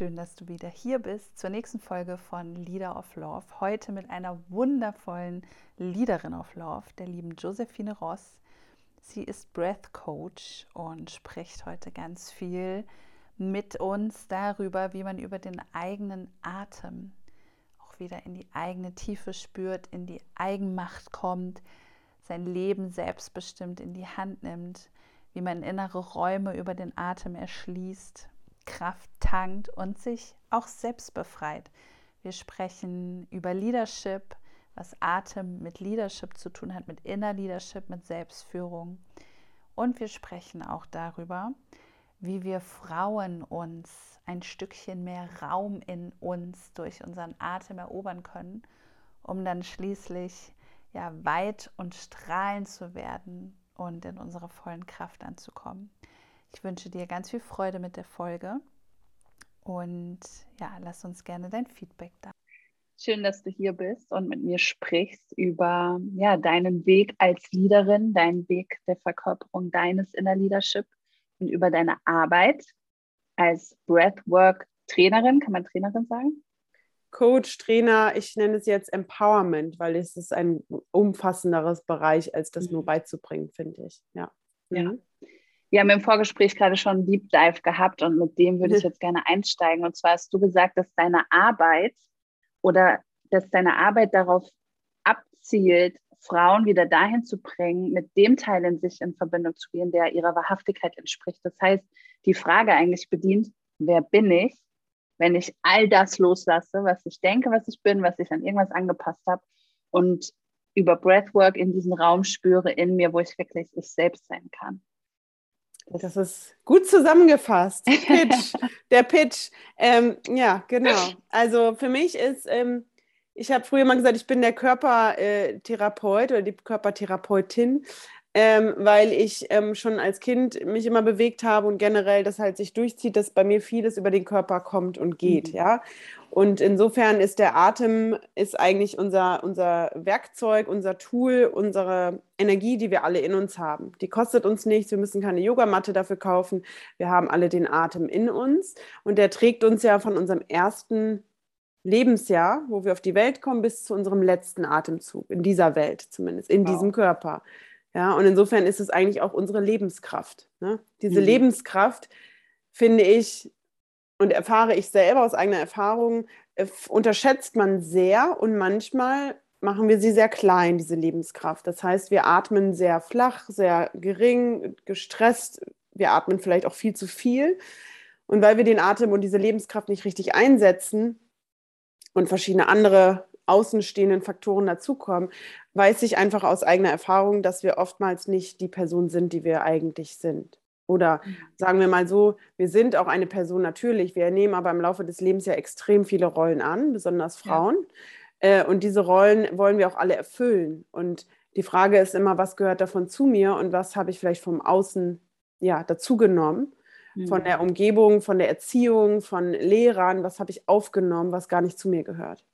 schön, dass du wieder hier bist zur nächsten Folge von Leader of Love. Heute mit einer wundervollen Leaderin of Love, der lieben Josephine Ross. Sie ist Breath Coach und spricht heute ganz viel mit uns darüber, wie man über den eigenen Atem auch wieder in die eigene Tiefe spürt, in die Eigenmacht kommt, sein Leben selbstbestimmt in die Hand nimmt, wie man innere Räume über den Atem erschließt, Kraft tankt und sich auch selbst befreit. Wir sprechen über Leadership, was Atem mit Leadership zu tun hat, mit Inner Leadership, mit Selbstführung. Und wir sprechen auch darüber, wie wir Frauen uns ein Stückchen mehr Raum in uns durch unseren Atem erobern können, um dann schließlich ja weit und strahlend zu werden und in unserer vollen Kraft anzukommen. Ich wünsche dir ganz viel Freude mit der Folge und ja, lass uns gerne dein Feedback da. Schön, dass du hier bist und mit mir sprichst über ja, deinen Weg als Leaderin, deinen Weg der Verkörperung deines Inner Leadership und über deine Arbeit als Breathwork-Trainerin. Kann man Trainerin sagen? Coach, Trainer, ich nenne es jetzt Empowerment, weil es ist ein umfassenderes Bereich, als das nur mhm. beizubringen, finde ich. Ja. ja. Mhm. Wir haben im Vorgespräch gerade schon Deep Dive gehabt und mit dem würde ich jetzt gerne einsteigen. Und zwar hast du gesagt, dass deine Arbeit oder dass deine Arbeit darauf abzielt, Frauen wieder dahin zu bringen, mit dem Teil in sich in Verbindung zu gehen, der ihrer Wahrhaftigkeit entspricht. Das heißt, die Frage eigentlich bedient, wer bin ich, wenn ich all das loslasse, was ich denke, was ich bin, was ich an irgendwas angepasst habe und über Breathwork in diesen Raum spüre in mir, wo ich wirklich ich selbst sein kann. Das ist gut zusammengefasst. Pitch, der Pitch. Ähm, ja, genau. Also für mich ist, ähm, ich habe früher mal gesagt, ich bin der Körpertherapeut oder die Körpertherapeutin ähm, weil ich ähm, schon als Kind mich immer bewegt habe und generell das halt sich durchzieht, dass bei mir vieles über den Körper kommt und geht, mhm. ja. Und insofern ist der Atem ist eigentlich unser, unser Werkzeug, unser Tool, unsere Energie, die wir alle in uns haben. Die kostet uns nichts, wir müssen keine Yogamatte dafür kaufen. Wir haben alle den Atem in uns und der trägt uns ja von unserem ersten Lebensjahr, wo wir auf die Welt kommen, bis zu unserem letzten Atemzug, in dieser Welt zumindest, in wow. diesem Körper. Ja, und insofern ist es eigentlich auch unsere Lebenskraft. Ne? Diese mhm. Lebenskraft, finde ich und erfahre ich selber aus eigener Erfahrung, äh, unterschätzt man sehr und manchmal machen wir sie sehr klein, diese Lebenskraft. Das heißt, wir atmen sehr flach, sehr gering, gestresst. Wir atmen vielleicht auch viel zu viel. Und weil wir den Atem und diese Lebenskraft nicht richtig einsetzen und verschiedene andere außenstehenden Faktoren dazukommen, weiß ich einfach aus eigener Erfahrung, dass wir oftmals nicht die Person sind, die wir eigentlich sind. Oder mhm. sagen wir mal so, wir sind auch eine Person natürlich, wir nehmen aber im Laufe des Lebens ja extrem viele Rollen an, besonders Frauen. Ja. Äh, und diese Rollen wollen wir auch alle erfüllen. Und die Frage ist immer, was gehört davon zu mir und was habe ich vielleicht vom Außen ja, dazugenommen? Von der mhm. Umgebung, von der Erziehung, von Lehrern, was habe ich aufgenommen, was gar nicht zu mir gehört.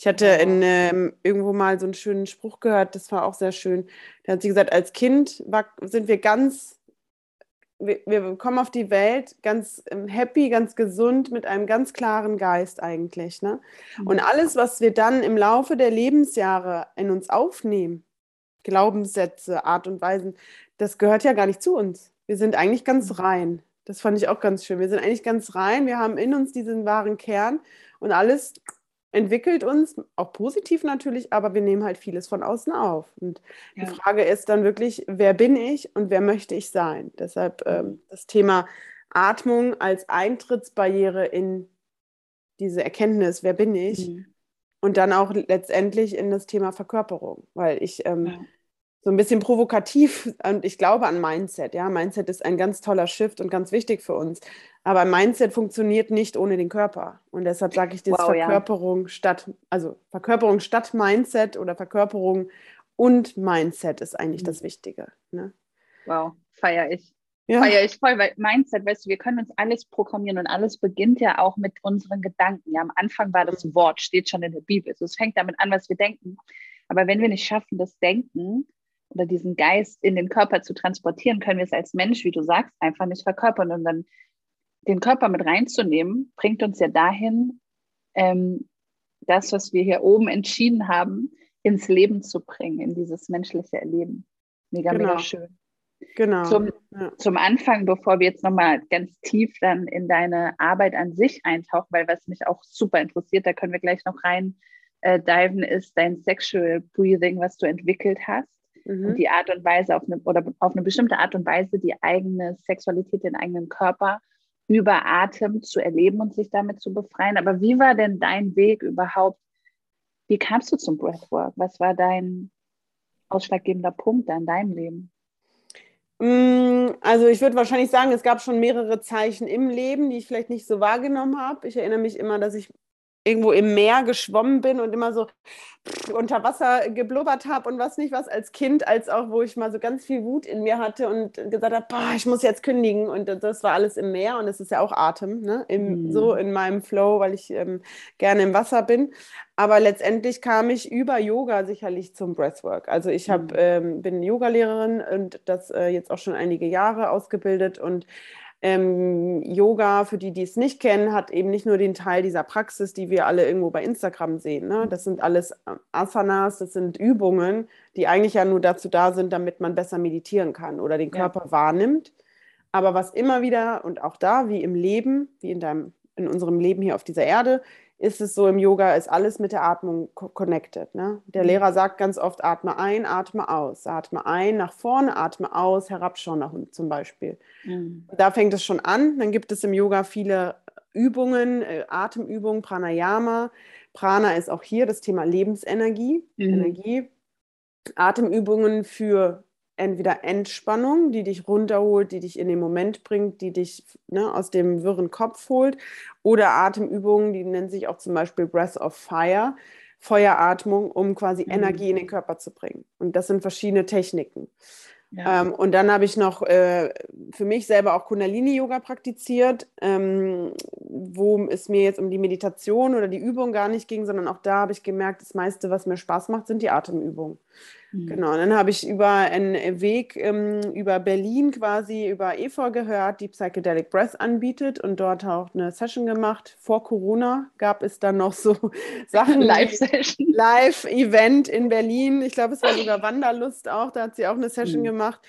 Ich hatte in, ähm, irgendwo mal so einen schönen Spruch gehört, das war auch sehr schön. Da hat sie gesagt, als Kind war, sind wir ganz, wir, wir, kommen auf die Welt ganz ähm, happy, ganz gesund, mit einem ganz klaren Geist eigentlich. Ne? Und mhm. alles, was wir dann im Laufe der Lebensjahre in uns aufnehmen, Glaubenssätze, Art und Weisen, das gehört ja gar nicht zu uns. Wir sind eigentlich ganz mhm. rein. Das fand ich auch ganz schön. Wir sind eigentlich ganz rein. Wir haben in uns diesen wahren Kern und alles entwickelt uns, auch positiv natürlich, aber wir nehmen halt vieles von außen auf. Und ja. die Frage ist dann wirklich, wer bin ich und wer möchte ich sein? Deshalb mhm. ähm, das Thema Atmung als Eintrittsbarriere in diese Erkenntnis, wer bin ich? Mhm. Und dann auch letztendlich in das Thema Verkörperung, weil ich ähm, ja so ein bisschen provokativ und ich glaube an Mindset. Ja, Mindset ist ein ganz toller Shift und ganz wichtig für uns. Aber Mindset funktioniert nicht ohne den Körper. Und deshalb sage ich das wow, Verkörperung ja. statt, also Verkörperung statt Mindset oder Verkörperung und Mindset ist eigentlich mhm. das Wichtige. Ne? Wow, feiere ich. Ja. Feiere ich voll, weil Mindset, weißt du, wir können uns alles programmieren und alles beginnt ja auch mit unseren Gedanken. Ja, am Anfang war das mhm. Wort, steht schon in der Bibel. Also es fängt damit an, was wir denken. Aber wenn wir nicht schaffen, das Denken oder diesen Geist in den Körper zu transportieren, können wir es als Mensch, wie du sagst, einfach nicht verkörpern. Und dann den Körper mit reinzunehmen, bringt uns ja dahin, ähm, das, was wir hier oben entschieden haben, ins Leben zu bringen, in dieses menschliche Erleben. Mega, genau. mega schön. Genau. Zum, ja. zum Anfang, bevor wir jetzt nochmal ganz tief dann in deine Arbeit an sich eintauchen, weil was mich auch super interessiert, da können wir gleich noch rein äh, diven, ist dein Sexual Breathing, was du entwickelt hast. Mhm. Und die Art und Weise auf eine, oder auf eine bestimmte Art und Weise die eigene Sexualität, den eigenen Körper über Atem zu erleben und sich damit zu befreien. Aber wie war denn dein Weg überhaupt? Wie kamst du zum Breathwork? Was war dein ausschlaggebender Punkt in deinem Leben? Mm, also ich würde wahrscheinlich sagen, es gab schon mehrere Zeichen im Leben, die ich vielleicht nicht so wahrgenommen habe. Ich erinnere mich immer, dass ich irgendwo im Meer geschwommen bin und immer so unter Wasser geblubbert habe und was nicht was als Kind, als auch wo ich mal so ganz viel Wut in mir hatte und gesagt habe, boah, ich muss jetzt kündigen und das war alles im Meer und es ist ja auch Atem, ne? Im, mhm. so in meinem Flow, weil ich ähm, gerne im Wasser bin. Aber letztendlich kam ich über Yoga sicherlich zum Breathwork. Also ich hab, mhm. ähm, bin Yogalehrerin und das äh, jetzt auch schon einige Jahre ausgebildet und ähm, Yoga, für die, die es nicht kennen, hat eben nicht nur den Teil dieser Praxis, die wir alle irgendwo bei Instagram sehen. Ne? Das sind alles äh, Asanas, das sind Übungen, die eigentlich ja nur dazu da sind, damit man besser meditieren kann oder den Körper ja. wahrnimmt. Aber was immer wieder und auch da, wie im Leben, wie in, deinem, in unserem Leben hier auf dieser Erde, ist es so im Yoga, ist alles mit der Atmung connected. Ne? Der mhm. Lehrer sagt ganz oft, atme ein, atme aus. Atme ein, nach vorne, atme aus, herabschauen nach unten zum Beispiel. Mhm. Da fängt es schon an. Dann gibt es im Yoga viele Übungen, äh, Atemübungen, Pranayama. Prana ist auch hier das Thema Lebensenergie, mhm. Energie. Atemübungen für entweder Entspannung, die dich runterholt, die dich in den Moment bringt, die dich ne, aus dem wirren Kopf holt, oder Atemübungen, die nennen sich auch zum Beispiel Breath of Fire, Feueratmung, um quasi mhm. Energie in den Körper zu bringen. Und das sind verschiedene Techniken. Ja. Ähm, und dann habe ich noch äh, für mich selber auch Kundalini-Yoga praktiziert, ähm, wo es mir jetzt um die Meditation oder die Übung gar nicht ging, sondern auch da habe ich gemerkt, das meiste, was mir Spaß macht, sind die Atemübungen. Mhm. Genau, dann habe ich über einen Weg ähm, über Berlin quasi über EFA gehört, die Psychedelic Breath anbietet und dort auch eine Session gemacht. Vor Corona gab es dann noch so Sachen. Live-Session. Live-Event in Berlin. Ich glaube, es war sogar Wanderlust auch, da hat sie auch eine Session mhm. gemacht.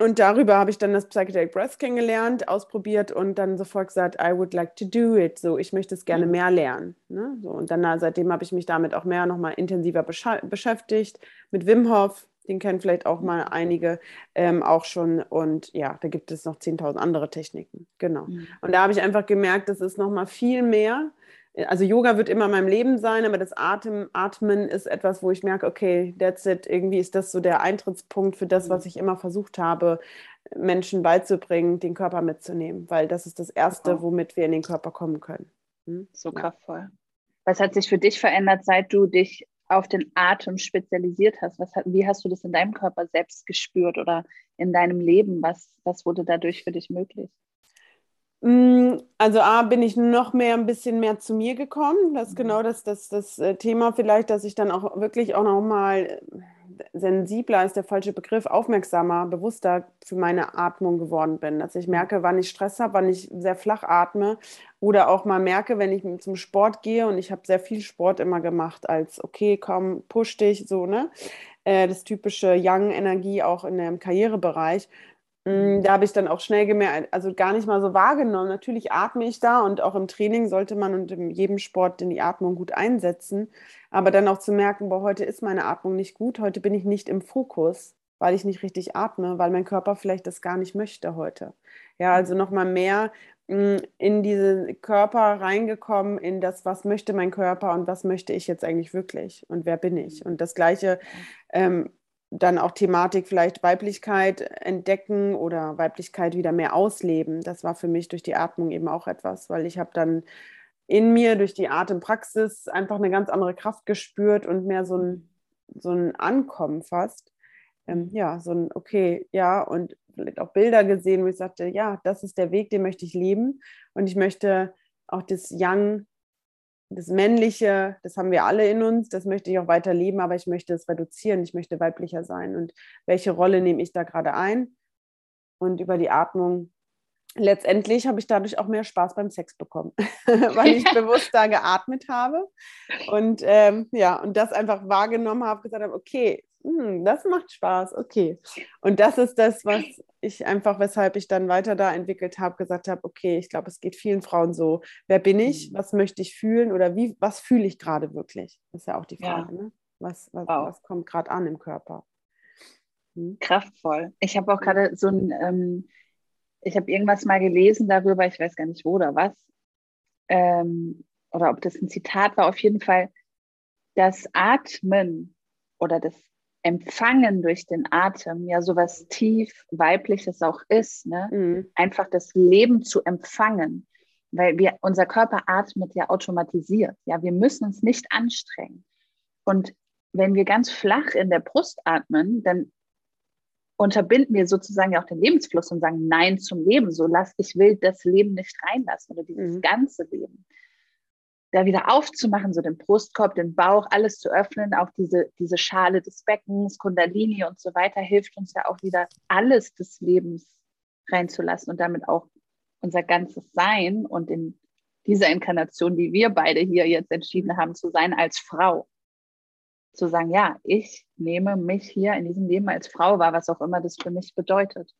Und darüber habe ich dann das Psychedelic Breath kennengelernt, ausprobiert und dann sofort gesagt, I would like to do it. So, ich möchte es gerne mhm. mehr lernen. Ne? So, und dann seitdem habe ich mich damit auch mehr nochmal intensiver beschäftigt. Mit Wim Hof, den kennen vielleicht auch mal einige ähm, auch schon. Und ja, da gibt es noch 10.000 andere Techniken. Genau. Mhm. Und da habe ich einfach gemerkt, das ist nochmal viel mehr also Yoga wird immer in meinem Leben sein, aber das Atem, Atmen ist etwas, wo ich merke, okay, that's it. Irgendwie ist das so der Eintrittspunkt für das, was mhm. ich immer versucht habe, Menschen beizubringen, den Körper mitzunehmen, weil das ist das Erste, womit wir in den Körper kommen können. Hm? So kraftvoll. Was hat sich für dich verändert, seit du dich auf den Atem spezialisiert hast? Was, wie hast du das in deinem Körper selbst gespürt oder in deinem Leben? Was, was wurde dadurch für dich möglich? Mm, also A, bin ich noch mehr ein bisschen mehr zu mir gekommen. Das ist mhm. genau das, das, das äh, Thema vielleicht, dass ich dann auch wirklich auch nochmal äh, sensibler ist der falsche Begriff, aufmerksamer, bewusster für meine Atmung geworden bin. Dass ich merke, wann ich Stress habe, wann ich sehr flach atme oder auch mal merke, wenn ich zum Sport gehe und ich habe sehr viel Sport immer gemacht als, okay, komm, push dich, so, ne? Äh, das typische Young-Energie auch in dem Karrierebereich. Mm, da habe ich dann auch schnell gemerkt, also gar nicht mal so wahrgenommen. Natürlich atme ich da und auch im Training sollte man und in jedem Sport in die Atmung gut einsetzen. Aber dann auch zu merken, boah, heute ist meine Atmung nicht gut, heute bin ich nicht im Fokus, weil ich nicht richtig atme, weil mein Körper vielleicht das gar nicht möchte heute. Ja, also nochmal mehr mm, in diesen Körper reingekommen, in das, was möchte mein Körper und was möchte ich jetzt eigentlich wirklich und wer bin ich. Und das Gleiche ähm, dann auch Thematik vielleicht Weiblichkeit entdecken oder Weiblichkeit wieder mehr ausleben. Das war für mich durch die Atmung eben auch etwas, weil ich habe dann in mir durch die Atempraxis einfach eine ganz andere Kraft gespürt und mehr so ein, so ein Ankommen fast. Ähm, ja, so ein, okay, ja, und vielleicht auch Bilder gesehen, wo ich sagte, ja, das ist der Weg, den möchte ich leben. Und ich möchte auch das Young das Männliche, das haben wir alle in uns, das möchte ich auch weiter leben, aber ich möchte es reduzieren, ich möchte weiblicher sein. Und welche Rolle nehme ich da gerade ein? Und über die Atmung letztendlich habe ich dadurch auch mehr Spaß beim Sex bekommen, weil ich bewusst da geatmet habe und ähm, ja, und das einfach wahrgenommen habe, gesagt habe, okay, hm, das macht Spaß, okay. Und das ist das, was ich einfach, weshalb ich dann weiter da entwickelt habe, gesagt habe, okay, ich glaube, es geht vielen Frauen so. Wer bin ich? Mhm. Was möchte ich fühlen? Oder wie, was fühle ich gerade wirklich? Das ist ja auch die Frage, ja. ne? Was, was, wow. was kommt gerade an im Körper? Hm? Kraftvoll. Ich habe auch gerade so ein, ähm, ich habe irgendwas mal gelesen darüber, ich weiß gar nicht wo oder was, ähm, oder ob das ein Zitat war, auf jeden Fall, das Atmen oder das Empfangen durch den Atem ja sowas tief weibliches auch ist, ne? Mhm. einfach das Leben zu empfangen, weil wir unser Körper atmet ja automatisiert, ja, wir müssen uns nicht anstrengen. Und wenn wir ganz flach in der Brust atmen, dann unterbinden wir sozusagen ja auch den Lebensfluss und sagen Nein zum Leben. So lass, ich will das Leben nicht reinlassen oder dieses mhm. ganze Leben. Da wieder aufzumachen, so den Brustkorb, den Bauch, alles zu öffnen, auch diese, diese Schale des Beckens, Kundalini und so weiter, hilft uns ja auch wieder alles des Lebens reinzulassen und damit auch unser ganzes Sein und in dieser Inkarnation, die wir beide hier jetzt entschieden haben zu sein als Frau zu sagen, ja, ich nehme mich hier in diesem Leben als Frau wahr, was auch immer das für mich bedeutet.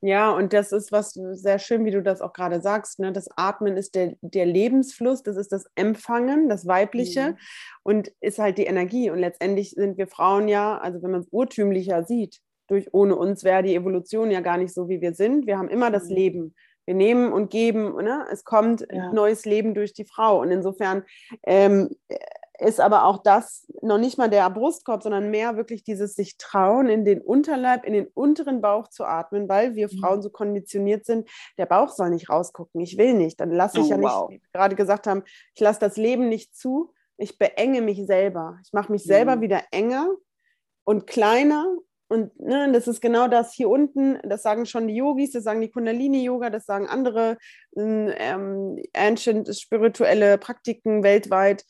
Ja, und das ist was sehr schön, wie du das auch gerade sagst. Ne? Das Atmen ist der, der Lebensfluss, das ist das Empfangen, das Weibliche mhm. und ist halt die Energie. Und letztendlich sind wir Frauen ja, also wenn man es urtümlicher sieht, durch ohne uns wäre die Evolution ja gar nicht so, wie wir sind. Wir haben immer das mhm. Leben. Wir nehmen und geben, ne? es kommt ja. neues Leben durch die Frau. Und insofern ähm, ist aber auch das noch nicht mal der Brustkorb, sondern mehr wirklich dieses sich trauen, in den Unterleib, in den unteren Bauch zu atmen, weil wir mhm. Frauen so konditioniert sind, der Bauch soll nicht rausgucken, ich will nicht. Dann lasse ich oh, ja nicht, wow. wie wir gerade gesagt haben, ich lasse das Leben nicht zu, ich beenge mich selber. Ich mache mich mhm. selber wieder enger und kleiner. Und ne, das ist genau das hier unten, das sagen schon die Yogis, das sagen die Kundalini-Yoga, das sagen andere ähm, ancient spirituelle Praktiken weltweit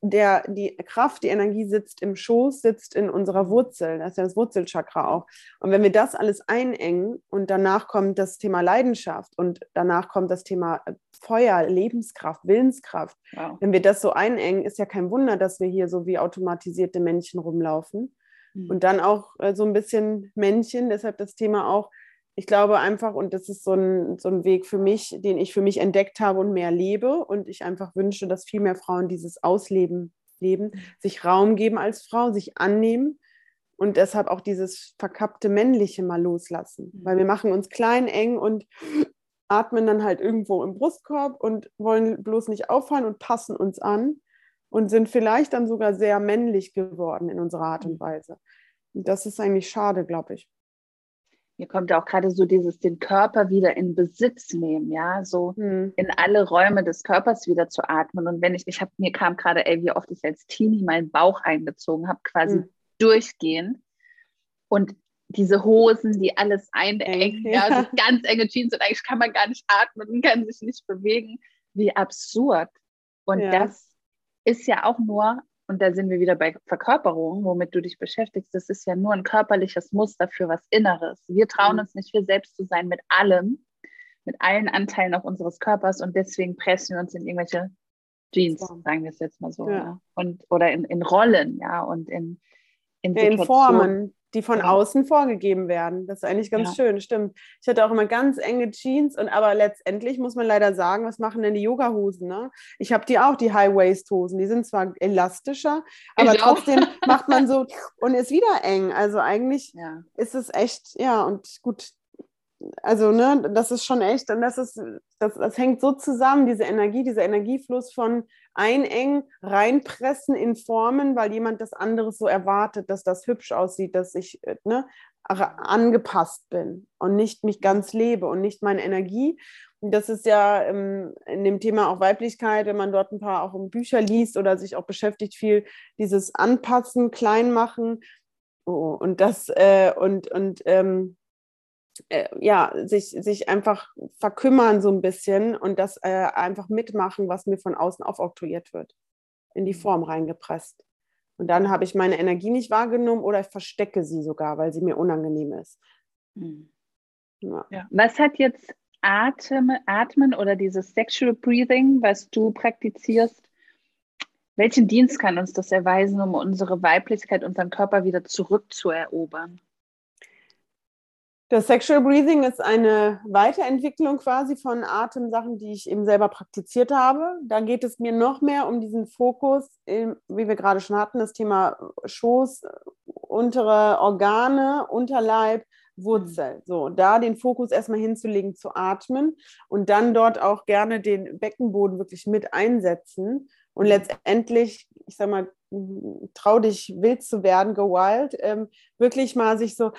der, die Kraft, die Energie sitzt im Schoß, sitzt in unserer Wurzel. Das ist ja das Wurzelchakra auch. Und wenn wir das alles einengen und danach kommt das Thema Leidenschaft und danach kommt das Thema äh, Feuer, Lebenskraft, Willenskraft. Wow. Wenn wir das so einengen, ist ja kein Wunder, dass wir hier so wie automatisierte Männchen rumlaufen. Mhm. Und dann auch äh, so ein bisschen Männchen, deshalb das Thema auch ich glaube einfach, und das ist so ein, so ein Weg für mich, den ich für mich entdeckt habe und mehr lebe. Und ich einfach wünsche, dass viel mehr Frauen dieses Ausleben leben, sich Raum geben als Frau, sich annehmen und deshalb auch dieses verkappte Männliche mal loslassen. Mhm. Weil wir machen uns klein, eng und atmen dann halt irgendwo im Brustkorb und wollen bloß nicht auffallen und passen uns an und sind vielleicht dann sogar sehr männlich geworden in unserer Art und mhm. Weise. Und das ist eigentlich schade, glaube ich mir kommt auch gerade so dieses, den Körper wieder in Besitz nehmen, ja, so hm. in alle Räume des Körpers wieder zu atmen. Und wenn ich, ich habe, mir kam gerade, ey, wie oft ich als Teenie meinen Bauch eingezogen habe, quasi hm. durchgehend. Und diese Hosen, die alles einengen, ja. ja, so ganz enge Jeans und eigentlich kann man gar nicht atmen und kann sich nicht bewegen. Wie absurd. Und ja. das ist ja auch nur und da sind wir wieder bei Verkörperung, womit du dich beschäftigst. Das ist ja nur ein körperliches Muster für was Inneres. Wir trauen mhm. uns nicht, wir selbst zu sein mit allem, mit allen Anteilen auch unseres Körpers und deswegen pressen wir uns in irgendwelche Jeans, sagen wir es jetzt mal so. Ja. Ja. Und, oder in, in Rollen, ja, und in, in, in Formen die von ja. außen vorgegeben werden. Das ist eigentlich ganz ja. schön, stimmt. Ich hatte auch immer ganz enge Jeans und aber letztendlich muss man leider sagen, was machen denn die Yoga-Hosen? Ne? Ich habe die auch, die High-Waist-Hosen. Die sind zwar elastischer, aber ich trotzdem auch. macht man so und ist wieder eng. Also eigentlich ja. ist es echt, ja, und gut, also ne, das ist schon echt und das ist, das, das hängt so zusammen, diese Energie, dieser Energiefluss von einengen, reinpressen in Formen, weil jemand das anderes so erwartet, dass das hübsch aussieht, dass ich äh, ne, angepasst bin und nicht mich ganz lebe und nicht meine Energie. Und das ist ja ähm, in dem Thema auch Weiblichkeit, wenn man dort ein paar auch Bücher liest oder sich auch beschäftigt, viel dieses Anpassen, Kleinmachen oh, und das äh, und, und ähm, äh, ja, sich, sich einfach verkümmern so ein bisschen und das äh, einfach mitmachen, was mir von außen aufoktroyiert wird, in die mhm. Form reingepresst. Und dann habe ich meine Energie nicht wahrgenommen oder ich verstecke sie sogar, weil sie mir unangenehm ist. Mhm. Ja. Ja. Was hat jetzt Atem, Atmen oder dieses Sexual Breathing, was du praktizierst, welchen Dienst kann uns das erweisen, um unsere Weiblichkeit, unseren Körper wieder zurückzuerobern? Das Sexual Breathing ist eine Weiterentwicklung quasi von Atemsachen, die ich eben selber praktiziert habe. Da geht es mir noch mehr um diesen Fokus, wie wir gerade schon hatten, das Thema Schoß, untere Organe, Unterleib, Wurzel. So, da den Fokus erstmal hinzulegen, zu atmen und dann dort auch gerne den Beckenboden wirklich mit einsetzen und letztendlich, ich sag mal, trau dich wild zu werden, go wild, ähm, wirklich mal sich so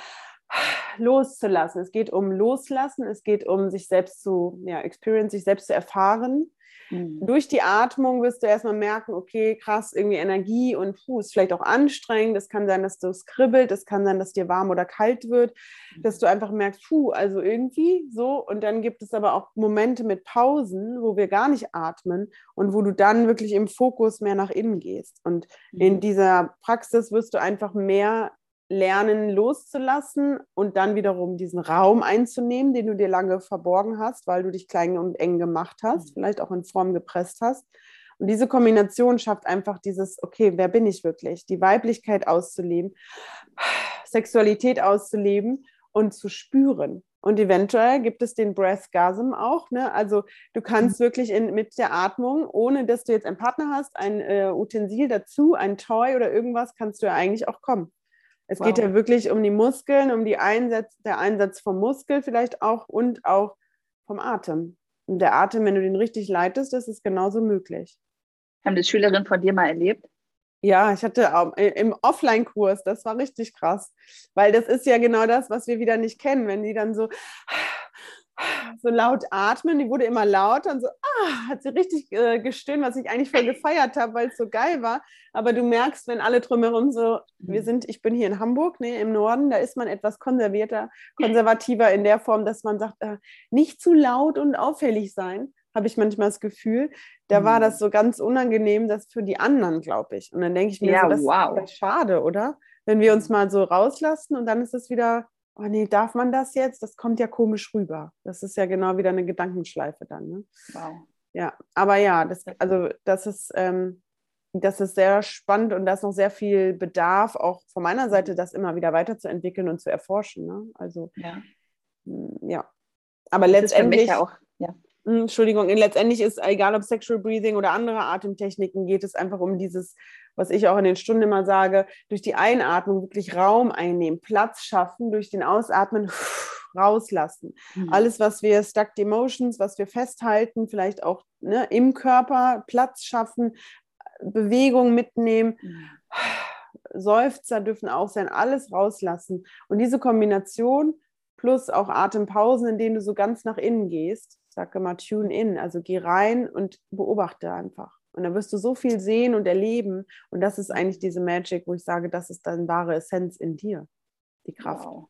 loszulassen. Es geht um Loslassen, es geht um sich selbst zu, ja, experience, sich selbst zu erfahren. Mhm. Durch die Atmung wirst du erstmal merken, okay, krass, irgendwie Energie und puh, ist vielleicht auch anstrengend. Es kann sein, dass du es kribbelt, es kann sein, dass dir warm oder kalt wird, mhm. dass du einfach merkst, puh, also irgendwie so. Und dann gibt es aber auch Momente mit Pausen, wo wir gar nicht atmen und wo du dann wirklich im Fokus mehr nach innen gehst. Und mhm. in dieser Praxis wirst du einfach mehr lernen loszulassen und dann wiederum diesen Raum einzunehmen, den du dir lange verborgen hast, weil du dich klein und eng gemacht hast, mhm. vielleicht auch in Form gepresst hast. Und diese Kombination schafft einfach dieses, okay, wer bin ich wirklich? Die Weiblichkeit auszuleben, Sexualität auszuleben und zu spüren. Und eventuell gibt es den Breathgasm auch. Ne? Also du kannst mhm. wirklich in, mit der Atmung, ohne dass du jetzt einen Partner hast, ein äh, Utensil dazu, ein Toy oder irgendwas, kannst du ja eigentlich auch kommen. Es wow. geht ja wirklich um die Muskeln, um die Einsatz, der Einsatz vom Muskel vielleicht auch und auch vom Atem. Und der Atem, wenn du den richtig leitest, ist es genauso möglich. Haben die Schülerinnen von dir mal erlebt? Ja, ich hatte äh, im Offline-Kurs, das war richtig krass, weil das ist ja genau das, was wir wieder nicht kennen, wenn die dann so so laut atmen. Die wurde immer lauter und so, ah, hat sie richtig äh, gestöhnt, was ich eigentlich voll gefeiert habe, weil es so geil war. Aber du merkst, wenn alle drumherum so, wir mhm. sind, ich bin hier in Hamburg, ne, im Norden, da ist man etwas konservierter, konservativer in der Form, dass man sagt, äh, nicht zu laut und auffällig sein, habe ich manchmal das Gefühl. Da mhm. war das so ganz unangenehm, das für die anderen, glaube ich. Und dann denke ich mir, ja, so, das wow. ist schade, oder? Wenn wir uns mal so rauslassen und dann ist es wieder oh nee, darf man das jetzt? Das kommt ja komisch rüber. Das ist ja genau wieder eine Gedankenschleife dann. Ne? Wow. Ja, aber ja, das, also das ist, ähm, das ist sehr spannend und da ist noch sehr viel Bedarf, auch von meiner Seite, das immer wieder weiterzuentwickeln und zu erforschen. Ne? Also ja. Hm, ja. Aber das letztendlich. Ja auch, ja. Entschuldigung, letztendlich ist, egal ob Sexual Breathing oder andere Atemtechniken, geht es einfach um dieses was ich auch in den Stunden immer sage, durch die Einatmung wirklich Raum einnehmen, Platz schaffen, durch den Ausatmen rauslassen. Mhm. Alles, was wir stuck emotions, was wir festhalten, vielleicht auch ne, im Körper Platz schaffen, Bewegung mitnehmen. Mhm. Seufzer dürfen auch sein, alles rauslassen. Und diese Kombination plus auch Atempausen, in denen du so ganz nach innen gehst, sage mal, tune in, also geh rein und beobachte einfach. Und dann wirst du so viel sehen und erleben. Und das ist eigentlich diese Magic, wo ich sage, das ist dann wahre Essenz in dir, die Kraft. Wow.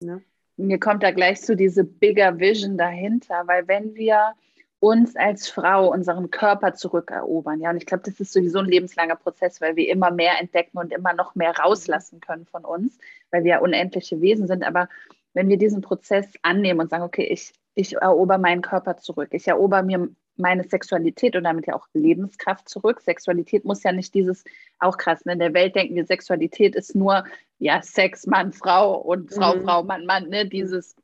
Ne? Mir kommt da gleich so diese bigger Vision dahinter, weil wenn wir uns als Frau unseren Körper zurückerobern, ja, und ich glaube, das ist sowieso ein lebenslanger Prozess, weil wir immer mehr entdecken und immer noch mehr rauslassen können von uns, weil wir ja unendliche Wesen sind. Aber wenn wir diesen Prozess annehmen und sagen, okay, ich, ich erober meinen Körper zurück, ich erober mir meine Sexualität und damit ja auch Lebenskraft zurück. Sexualität muss ja nicht dieses, auch krass, ne? in der Welt denken wir, Sexualität ist nur ja Sex, Mann, Frau und Frau, mhm. Frau, Mann, Mann, ne? dieses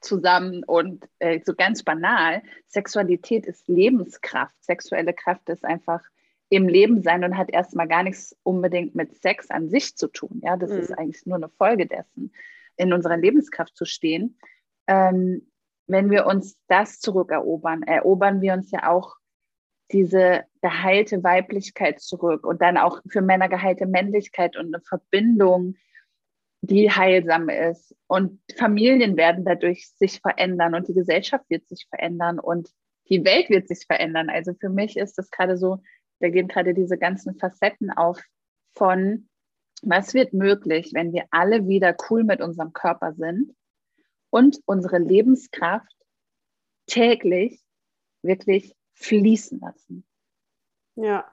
zusammen und äh, so ganz banal. Sexualität ist Lebenskraft. Sexuelle Kraft ist einfach im Leben sein und hat erstmal gar nichts unbedingt mit Sex an sich zu tun. Ja, das mhm. ist eigentlich nur eine Folge dessen, in unserer Lebenskraft zu stehen. Ähm, wenn wir uns das zurückerobern, erobern wir uns ja auch diese geheilte Weiblichkeit zurück und dann auch für Männer geheilte Männlichkeit und eine Verbindung, die heilsam ist. Und Familien werden dadurch sich verändern und die Gesellschaft wird sich verändern und die Welt wird sich verändern. Also für mich ist das gerade so, da gehen gerade diese ganzen Facetten auf von, was wird möglich, wenn wir alle wieder cool mit unserem Körper sind und unsere Lebenskraft täglich wirklich fließen lassen. Ja,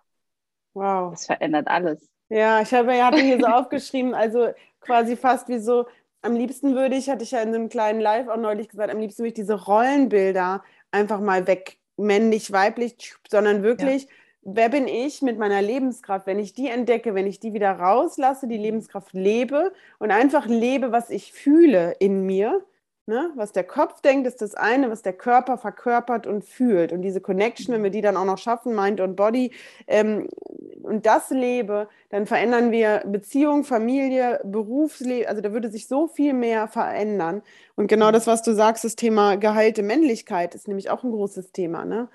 wow. Das verändert alles. Ja, ich habe, hatte hier so aufgeschrieben, also quasi fast wie so am liebsten würde ich, hatte ich ja in einem kleinen Live auch neulich gesagt, am liebsten würde ich diese Rollenbilder einfach mal weg, männlich, weiblich, sondern wirklich, ja. wer bin ich mit meiner Lebenskraft, wenn ich die entdecke, wenn ich die wieder rauslasse, die. Lebenskraft lebe und einfach lebe, was ich fühle in mir Ne? Was der Kopf denkt, ist das eine, was der Körper verkörpert und fühlt. Und diese Connection, wenn wir die dann auch noch schaffen, Mind und Body, ähm, und das lebe, dann verändern wir Beziehung, Familie, Berufsleben. Also da würde sich so viel mehr verändern. Und genau das, was du sagst, das Thema geheilte Männlichkeit ist nämlich auch ein großes Thema. Ne?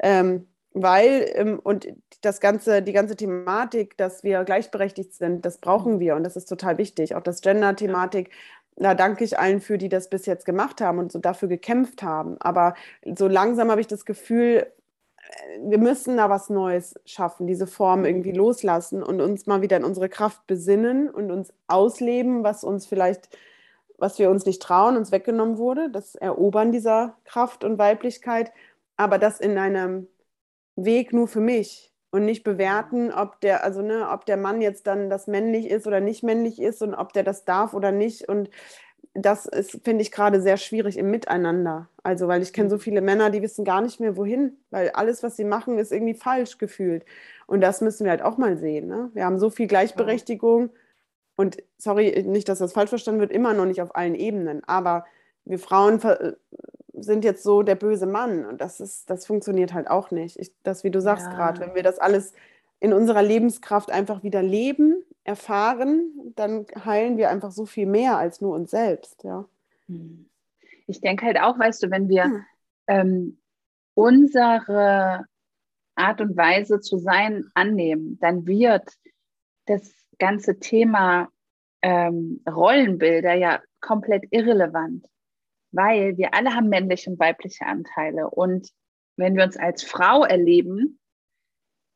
Ähm, weil, ähm, und das ganze, die ganze Thematik, dass wir gleichberechtigt sind, das brauchen wir und das ist total wichtig. Auch das Gender-Thematik, da danke ich allen für, die das bis jetzt gemacht haben und so dafür gekämpft haben. Aber so langsam habe ich das Gefühl, äh, wir müssen da was Neues schaffen, diese Form irgendwie loslassen und uns mal wieder in unsere Kraft besinnen und uns ausleben, was uns vielleicht, was wir uns nicht trauen, uns weggenommen wurde, das Erobern dieser Kraft und Weiblichkeit, aber das in einem Weg nur für mich und nicht bewerten, ob der, also ne, ob der Mann jetzt dann das männlich ist oder nicht männlich ist und ob der das darf oder nicht. Und das ist, finde ich, gerade sehr schwierig im Miteinander. Also, weil ich kenne so viele Männer, die wissen gar nicht mehr, wohin, weil alles, was sie machen, ist irgendwie falsch gefühlt. Und das müssen wir halt auch mal sehen. Ne? Wir haben so viel Gleichberechtigung und sorry, nicht, dass das falsch verstanden wird, immer noch nicht auf allen Ebenen. Aber wir Frauen sind jetzt so der böse Mann. Und das ist, das funktioniert halt auch nicht. Ich, das, wie du sagst ja. gerade, wenn wir das alles in unserer Lebenskraft einfach wieder leben, erfahren, dann heilen wir einfach so viel mehr als nur uns selbst, ja. Hm. Ich denke halt auch, weißt du, wenn wir hm. ähm, unsere Art und Weise zu sein annehmen, dann wird das ganze Thema ähm, Rollenbilder ja komplett irrelevant weil wir alle haben männliche und weibliche Anteile. Und wenn wir uns als Frau erleben,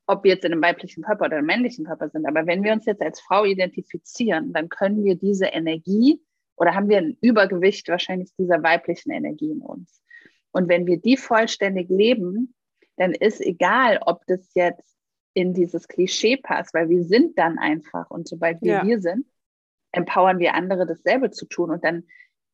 ob wir jetzt in einem weiblichen Körper oder einem männlichen Körper sind, aber wenn wir uns jetzt als Frau identifizieren, dann können wir diese Energie oder haben wir ein Übergewicht wahrscheinlich dieser weiblichen Energie in uns. Und wenn wir die vollständig leben, dann ist egal, ob das jetzt in dieses Klischee passt, weil wir sind dann einfach und sobald wir ja. wir sind, empowern wir andere dasselbe zu tun und dann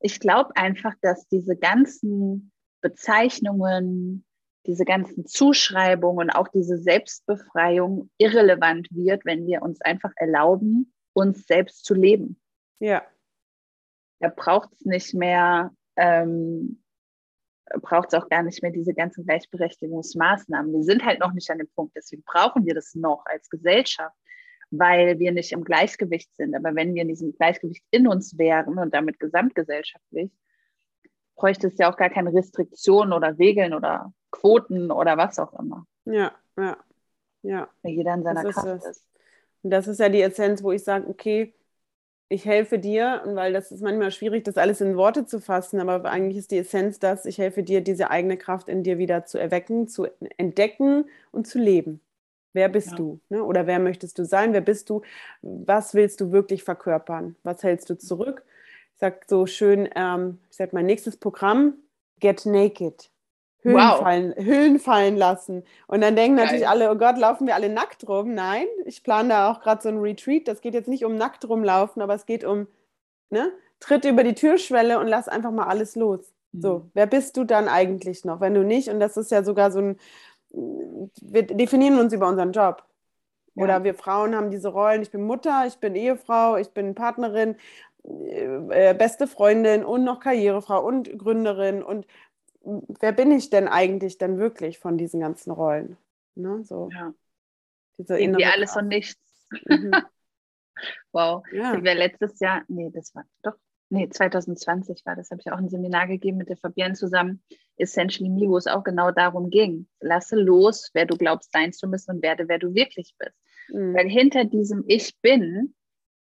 ich glaube einfach, dass diese ganzen Bezeichnungen, diese ganzen Zuschreibungen, auch diese Selbstbefreiung irrelevant wird, wenn wir uns einfach erlauben, uns selbst zu leben. Ja. Da braucht es nicht mehr, ähm, braucht es auch gar nicht mehr diese ganzen Gleichberechtigungsmaßnahmen. Wir sind halt noch nicht an dem Punkt, deswegen brauchen wir das noch als Gesellschaft weil wir nicht im Gleichgewicht sind. Aber wenn wir in diesem Gleichgewicht in uns wären und damit gesamtgesellschaftlich, bräuchte es ja auch gar keine Restriktionen oder Regeln oder Quoten oder was auch immer. Ja, ja, ja. Weil jeder in seiner das Kraft ist, ist. Und das ist ja die Essenz, wo ich sage, okay, ich helfe dir, und weil das ist manchmal schwierig, das alles in Worte zu fassen, aber eigentlich ist die Essenz das, ich helfe dir, diese eigene Kraft in dir wieder zu erwecken, zu entdecken und zu leben. Wer bist ja. du? Ne? Oder wer möchtest du sein? Wer bist du? Was willst du wirklich verkörpern? Was hältst du zurück? Ich sage so schön, ähm, ich sage mein nächstes Programm, Get Naked. Höhlen, wow. fallen, Höhlen fallen lassen. Und dann denken Geil. natürlich alle, oh Gott, laufen wir alle nackt rum? Nein, ich plane da auch gerade so ein Retreat. Das geht jetzt nicht um nackt rumlaufen, aber es geht um, ne? Tritt über die Türschwelle und lass einfach mal alles los. Mhm. So, wer bist du dann eigentlich noch? Wenn du nicht, und das ist ja sogar so ein wir definieren uns über unseren Job. Ja. Oder wir Frauen haben diese Rollen, ich bin Mutter, ich bin Ehefrau, ich bin Partnerin, äh, beste Freundin und noch Karrierefrau und Gründerin. Und wer bin ich denn eigentlich denn wirklich von diesen ganzen Rollen? Ne, so. Ja. Diese Irgendwie alles und nichts. Mhm. wow. Ja. Ich war letztes Jahr, nee, das war doch nee, 2020 war das, habe ich auch ein Seminar gegeben mit der Fabienne zusammen, Essentially Me, wo es auch genau darum ging. Lasse los, wer du glaubst sein zu müssen und werde, wer du wirklich bist. Mhm. Weil hinter diesem Ich bin,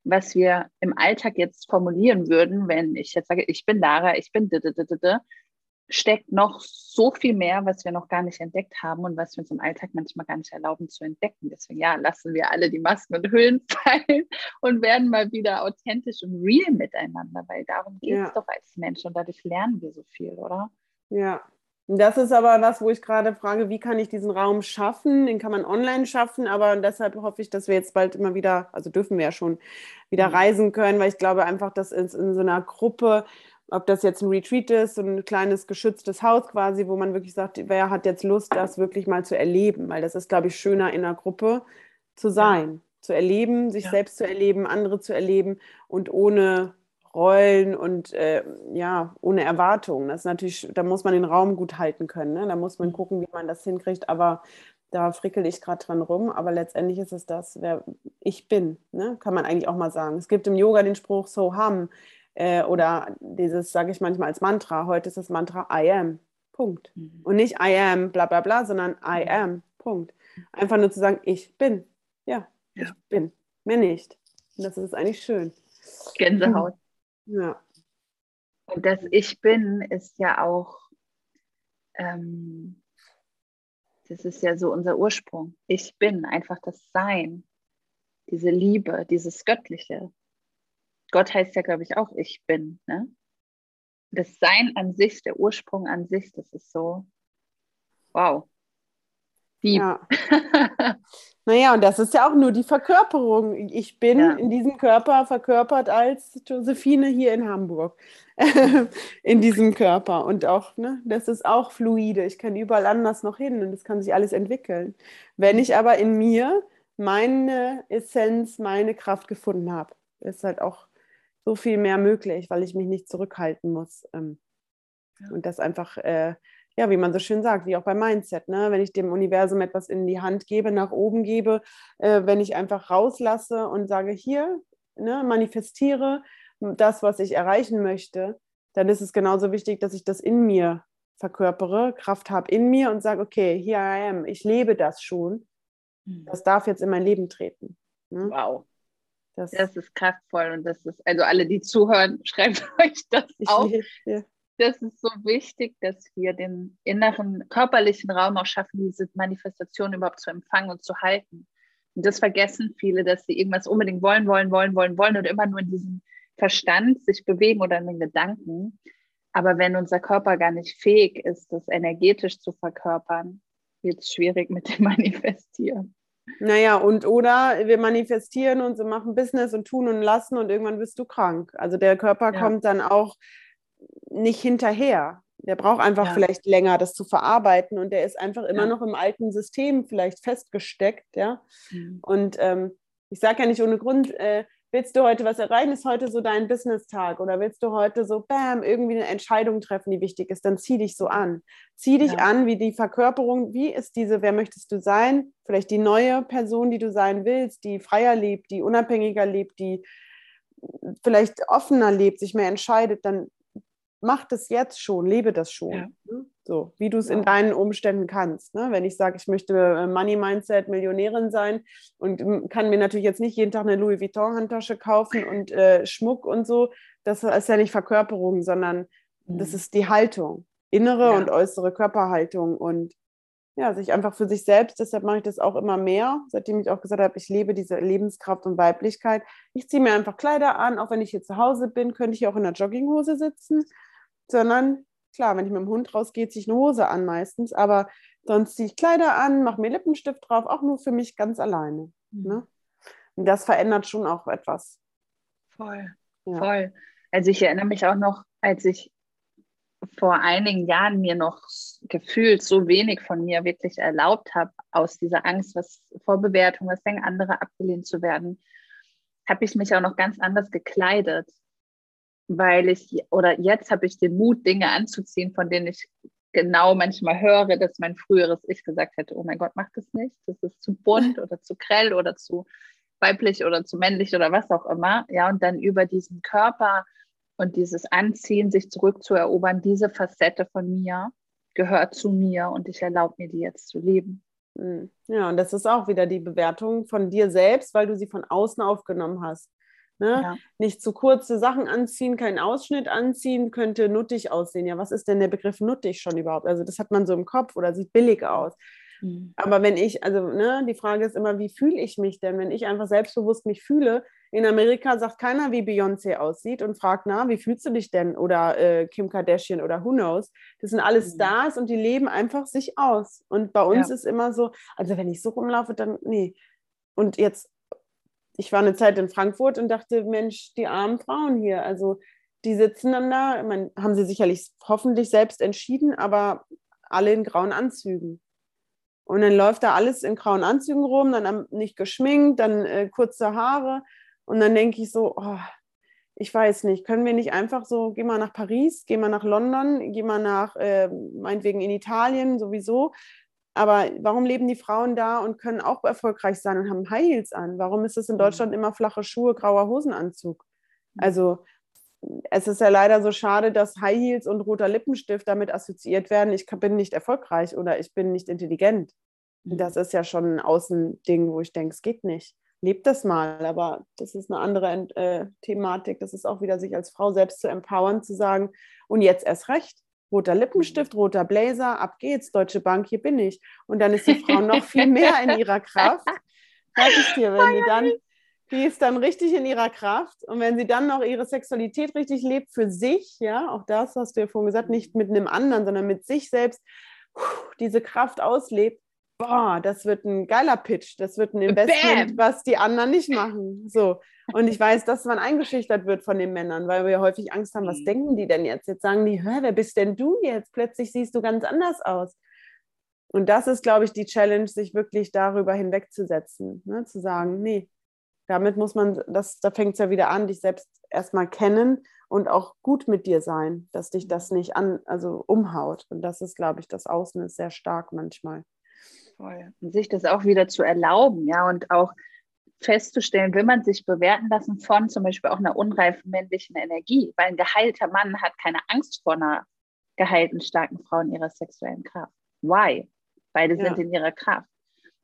was wir im Alltag jetzt formulieren würden, wenn ich jetzt sage, ich bin Lara, ich bin steckt noch so viel mehr, was wir noch gar nicht entdeckt haben und was wir uns im Alltag manchmal gar nicht erlauben zu entdecken. Deswegen ja, lassen wir alle die Masken und Hüllen fallen und werden mal wieder authentisch und real miteinander, weil darum geht es ja. doch als Mensch und dadurch lernen wir so viel, oder? Ja, Das ist aber was, wo ich gerade frage, wie kann ich diesen Raum schaffen? Den kann man online schaffen, aber deshalb hoffe ich, dass wir jetzt bald immer wieder, also dürfen wir ja schon wieder mhm. reisen können, weil ich glaube einfach, dass in, in so einer Gruppe, ob das jetzt ein Retreat ist, so ein kleines geschütztes Haus quasi, wo man wirklich sagt, wer hat jetzt Lust, das wirklich mal zu erleben, weil das ist, glaube ich, schöner in einer Gruppe zu sein, ja. zu erleben, sich ja. selbst zu erleben, andere zu erleben und ohne Rollen und äh, ja, ohne Erwartungen. Das ist natürlich, da muss man den Raum gut halten können. Ne? Da muss man mhm. gucken, wie man das hinkriegt. Aber da frickel ich gerade dran rum. Aber letztendlich ist es das, wer ich bin. Ne? Kann man eigentlich auch mal sagen. Es gibt im Yoga den Spruch So Ham äh, oder dieses, sage ich manchmal als Mantra. Heute ist das Mantra I am. Punkt. Mhm. Und nicht I am, bla bla bla, sondern I am. Punkt. Einfach nur zu sagen, ich bin. Ja, ja. ich bin. Mehr nicht. Und das ist eigentlich schön. Gänsehaut. Ja. Und das Ich bin ist ja auch, ähm, das ist ja so unser Ursprung. Ich bin einfach das Sein, diese Liebe, dieses Göttliche. Gott heißt ja, glaube ich, auch Ich bin. Ne? Das Sein an sich, der Ursprung an sich, das ist so, wow. Deep. Ja. naja, und das ist ja auch nur die Verkörperung. Ich bin ja. in diesem Körper verkörpert als Josephine hier in Hamburg. in diesem Körper. Und auch, ne, das ist auch fluide. Ich kann überall anders noch hin und das kann sich alles entwickeln. Wenn ich aber in mir meine Essenz, meine Kraft gefunden habe, ist halt auch so viel mehr möglich, weil ich mich nicht zurückhalten muss. Ähm, ja. Und das einfach äh, ja, wie man so schön sagt, wie auch beim Mindset, ne? wenn ich dem Universum etwas in die Hand gebe, nach oben gebe, äh, wenn ich einfach rauslasse und sage, hier, ne, manifestiere das, was ich erreichen möchte, dann ist es genauso wichtig, dass ich das in mir verkörpere, Kraft habe in mir und sage, okay, here I am, ich lebe das schon. Hm. Das darf jetzt in mein Leben treten. Ne? Wow. Das, das, ist kraftvoll und das ist, also alle, die zuhören, schreibt euch das auf. Lebe, das ist so wichtig, dass wir den inneren körperlichen Raum auch schaffen, diese Manifestation überhaupt zu empfangen und zu halten. Und das vergessen viele, dass sie irgendwas unbedingt wollen, wollen, wollen, wollen, wollen und immer nur in diesem Verstand sich bewegen oder in den Gedanken. Aber wenn unser Körper gar nicht fähig ist, das energetisch zu verkörpern, wird es schwierig mit dem Manifestieren. Naja, und oder wir manifestieren und so machen Business und tun und lassen und irgendwann bist du krank. Also der Körper ja. kommt dann auch nicht hinterher. Der braucht einfach ja. vielleicht länger, das zu verarbeiten und der ist einfach immer ja. noch im alten System vielleicht festgesteckt, ja. Mhm. Und ähm, ich sage ja nicht ohne Grund, äh, willst du heute was erreichen, ist heute so dein Business-Tag oder willst du heute so, bam, irgendwie eine Entscheidung treffen, die wichtig ist, dann zieh dich so an. Zieh dich ja. an, wie die Verkörperung, wie ist diese, wer möchtest du sein? Vielleicht die neue Person, die du sein willst, die freier lebt, die unabhängiger lebt, die vielleicht offener lebt, sich mehr entscheidet, dann mach das jetzt schon, lebe das schon. Ja. Ne? So, wie du es ja. in deinen Umständen kannst. Ne? Wenn ich sage, ich möchte äh, Money Mindset Millionärin sein und kann mir natürlich jetzt nicht jeden Tag eine Louis Vuitton Handtasche kaufen und äh, Schmuck und so, das ist ja nicht Verkörperung, sondern mhm. das ist die Haltung, innere ja. und äußere Körperhaltung und ja, sich einfach für sich selbst, deshalb mache ich das auch immer mehr, seitdem ich auch gesagt habe, ich lebe diese Lebenskraft und Weiblichkeit. Ich ziehe mir einfach Kleider an, auch wenn ich hier zu Hause bin, könnte ich auch in der Jogginghose sitzen sondern klar, wenn ich mit dem Hund rausgehe, ziehe ich eine Hose an meistens, aber sonst ziehe ich Kleider an, mache mir Lippenstift drauf, auch nur für mich ganz alleine. Mhm. Ne? Und das verändert schon auch etwas. Voll, ja. voll. Also ich erinnere mich auch noch, als ich vor einigen Jahren mir noch gefühlt so wenig von mir wirklich erlaubt habe, aus dieser Angst, was vor Bewertung, was denken andere abgelehnt zu werden, habe ich mich auch noch ganz anders gekleidet weil ich, oder jetzt habe ich den Mut, Dinge anzuziehen, von denen ich genau manchmal höre, dass mein früheres Ich gesagt hätte, oh mein Gott, mach das nicht, das ist zu bunt oder zu grell oder zu weiblich oder zu männlich oder was auch immer. Ja, und dann über diesen Körper und dieses Anziehen, sich zurückzuerobern, diese Facette von mir gehört zu mir und ich erlaube mir, die jetzt zu leben. Hm. Ja, und das ist auch wieder die Bewertung von dir selbst, weil du sie von außen aufgenommen hast. Ne? Ja. Nicht zu kurze Sachen anziehen, keinen Ausschnitt anziehen, könnte nuttig aussehen. Ja, was ist denn der Begriff nuttig schon überhaupt? Also das hat man so im Kopf oder sieht billig aus. Mhm. Aber wenn ich, also ne, die Frage ist immer, wie fühle ich mich denn? Wenn ich einfach selbstbewusst mich fühle, In Amerika sagt keiner, wie Beyoncé aussieht und fragt, na, wie fühlst du dich denn? Oder äh, Kim Kardashian oder who knows. Das sind alles mhm. Stars und die leben einfach sich aus. Und bei uns ja. ist immer so, also wenn ich so rumlaufe, dann, nee. Und jetzt, ich war eine Zeit in Frankfurt und dachte, Mensch, die armen Frauen hier, also die sitzen dann da, meine, haben sie sicherlich hoffentlich selbst entschieden, aber alle in grauen Anzügen. Und dann läuft da alles in grauen Anzügen rum, dann nicht geschminkt, dann äh, kurze Haare. Und dann denke ich so, oh, ich weiß nicht, können wir nicht einfach so, geh mal nach Paris, geh mal nach London, geh mal nach, äh, meinetwegen in Italien sowieso. Aber warum leben die Frauen da und können auch erfolgreich sein und haben High Heels an? Warum ist es in mhm. Deutschland immer flache Schuhe, grauer Hosenanzug? Mhm. Also es ist ja leider so schade, dass High Heels und roter Lippenstift damit assoziiert werden, ich bin nicht erfolgreich oder ich bin nicht intelligent. Mhm. Das ist ja schon ein Außending, wo ich denke, es geht nicht. Lebt das mal, aber das ist eine andere äh, Thematik. Das ist auch wieder, sich als Frau selbst zu empowern, zu sagen, und jetzt erst recht. Roter Lippenstift, roter Blazer, ab geht's, Deutsche Bank, hier bin ich. Und dann ist die Frau noch viel mehr in ihrer Kraft. Sag ich dir, wenn die dann die ist dann richtig in ihrer Kraft. Und wenn sie dann noch ihre Sexualität richtig lebt für sich, ja, auch das hast du ja vorhin gesagt, nicht mit einem anderen, sondern mit sich selbst, diese Kraft auslebt, boah, das wird ein geiler Pitch, das wird ein Investment, Bam. was die anderen nicht machen. So. Und ich weiß, dass man eingeschüchtert wird von den Männern, weil wir häufig Angst haben, was mhm. denken die denn jetzt? Jetzt sagen die, Hör, wer bist denn du jetzt? Plötzlich siehst du ganz anders aus. Und das ist, glaube ich, die Challenge, sich wirklich darüber hinwegzusetzen, ne? zu sagen, nee, damit muss man, das, da fängt es ja wieder an, dich selbst erstmal kennen und auch gut mit dir sein, dass dich das nicht an, also umhaut. Und das ist, glaube ich, das Außen ist sehr stark manchmal. Voll. Und sich das auch wieder zu erlauben, ja, und auch festzustellen, will man sich bewerten lassen von zum Beispiel auch einer unreifen männlichen Energie, weil ein geheilter Mann hat keine Angst vor einer geheilten, starken Frau in ihrer sexuellen Kraft. Why? Beide ja. sind in ihrer Kraft.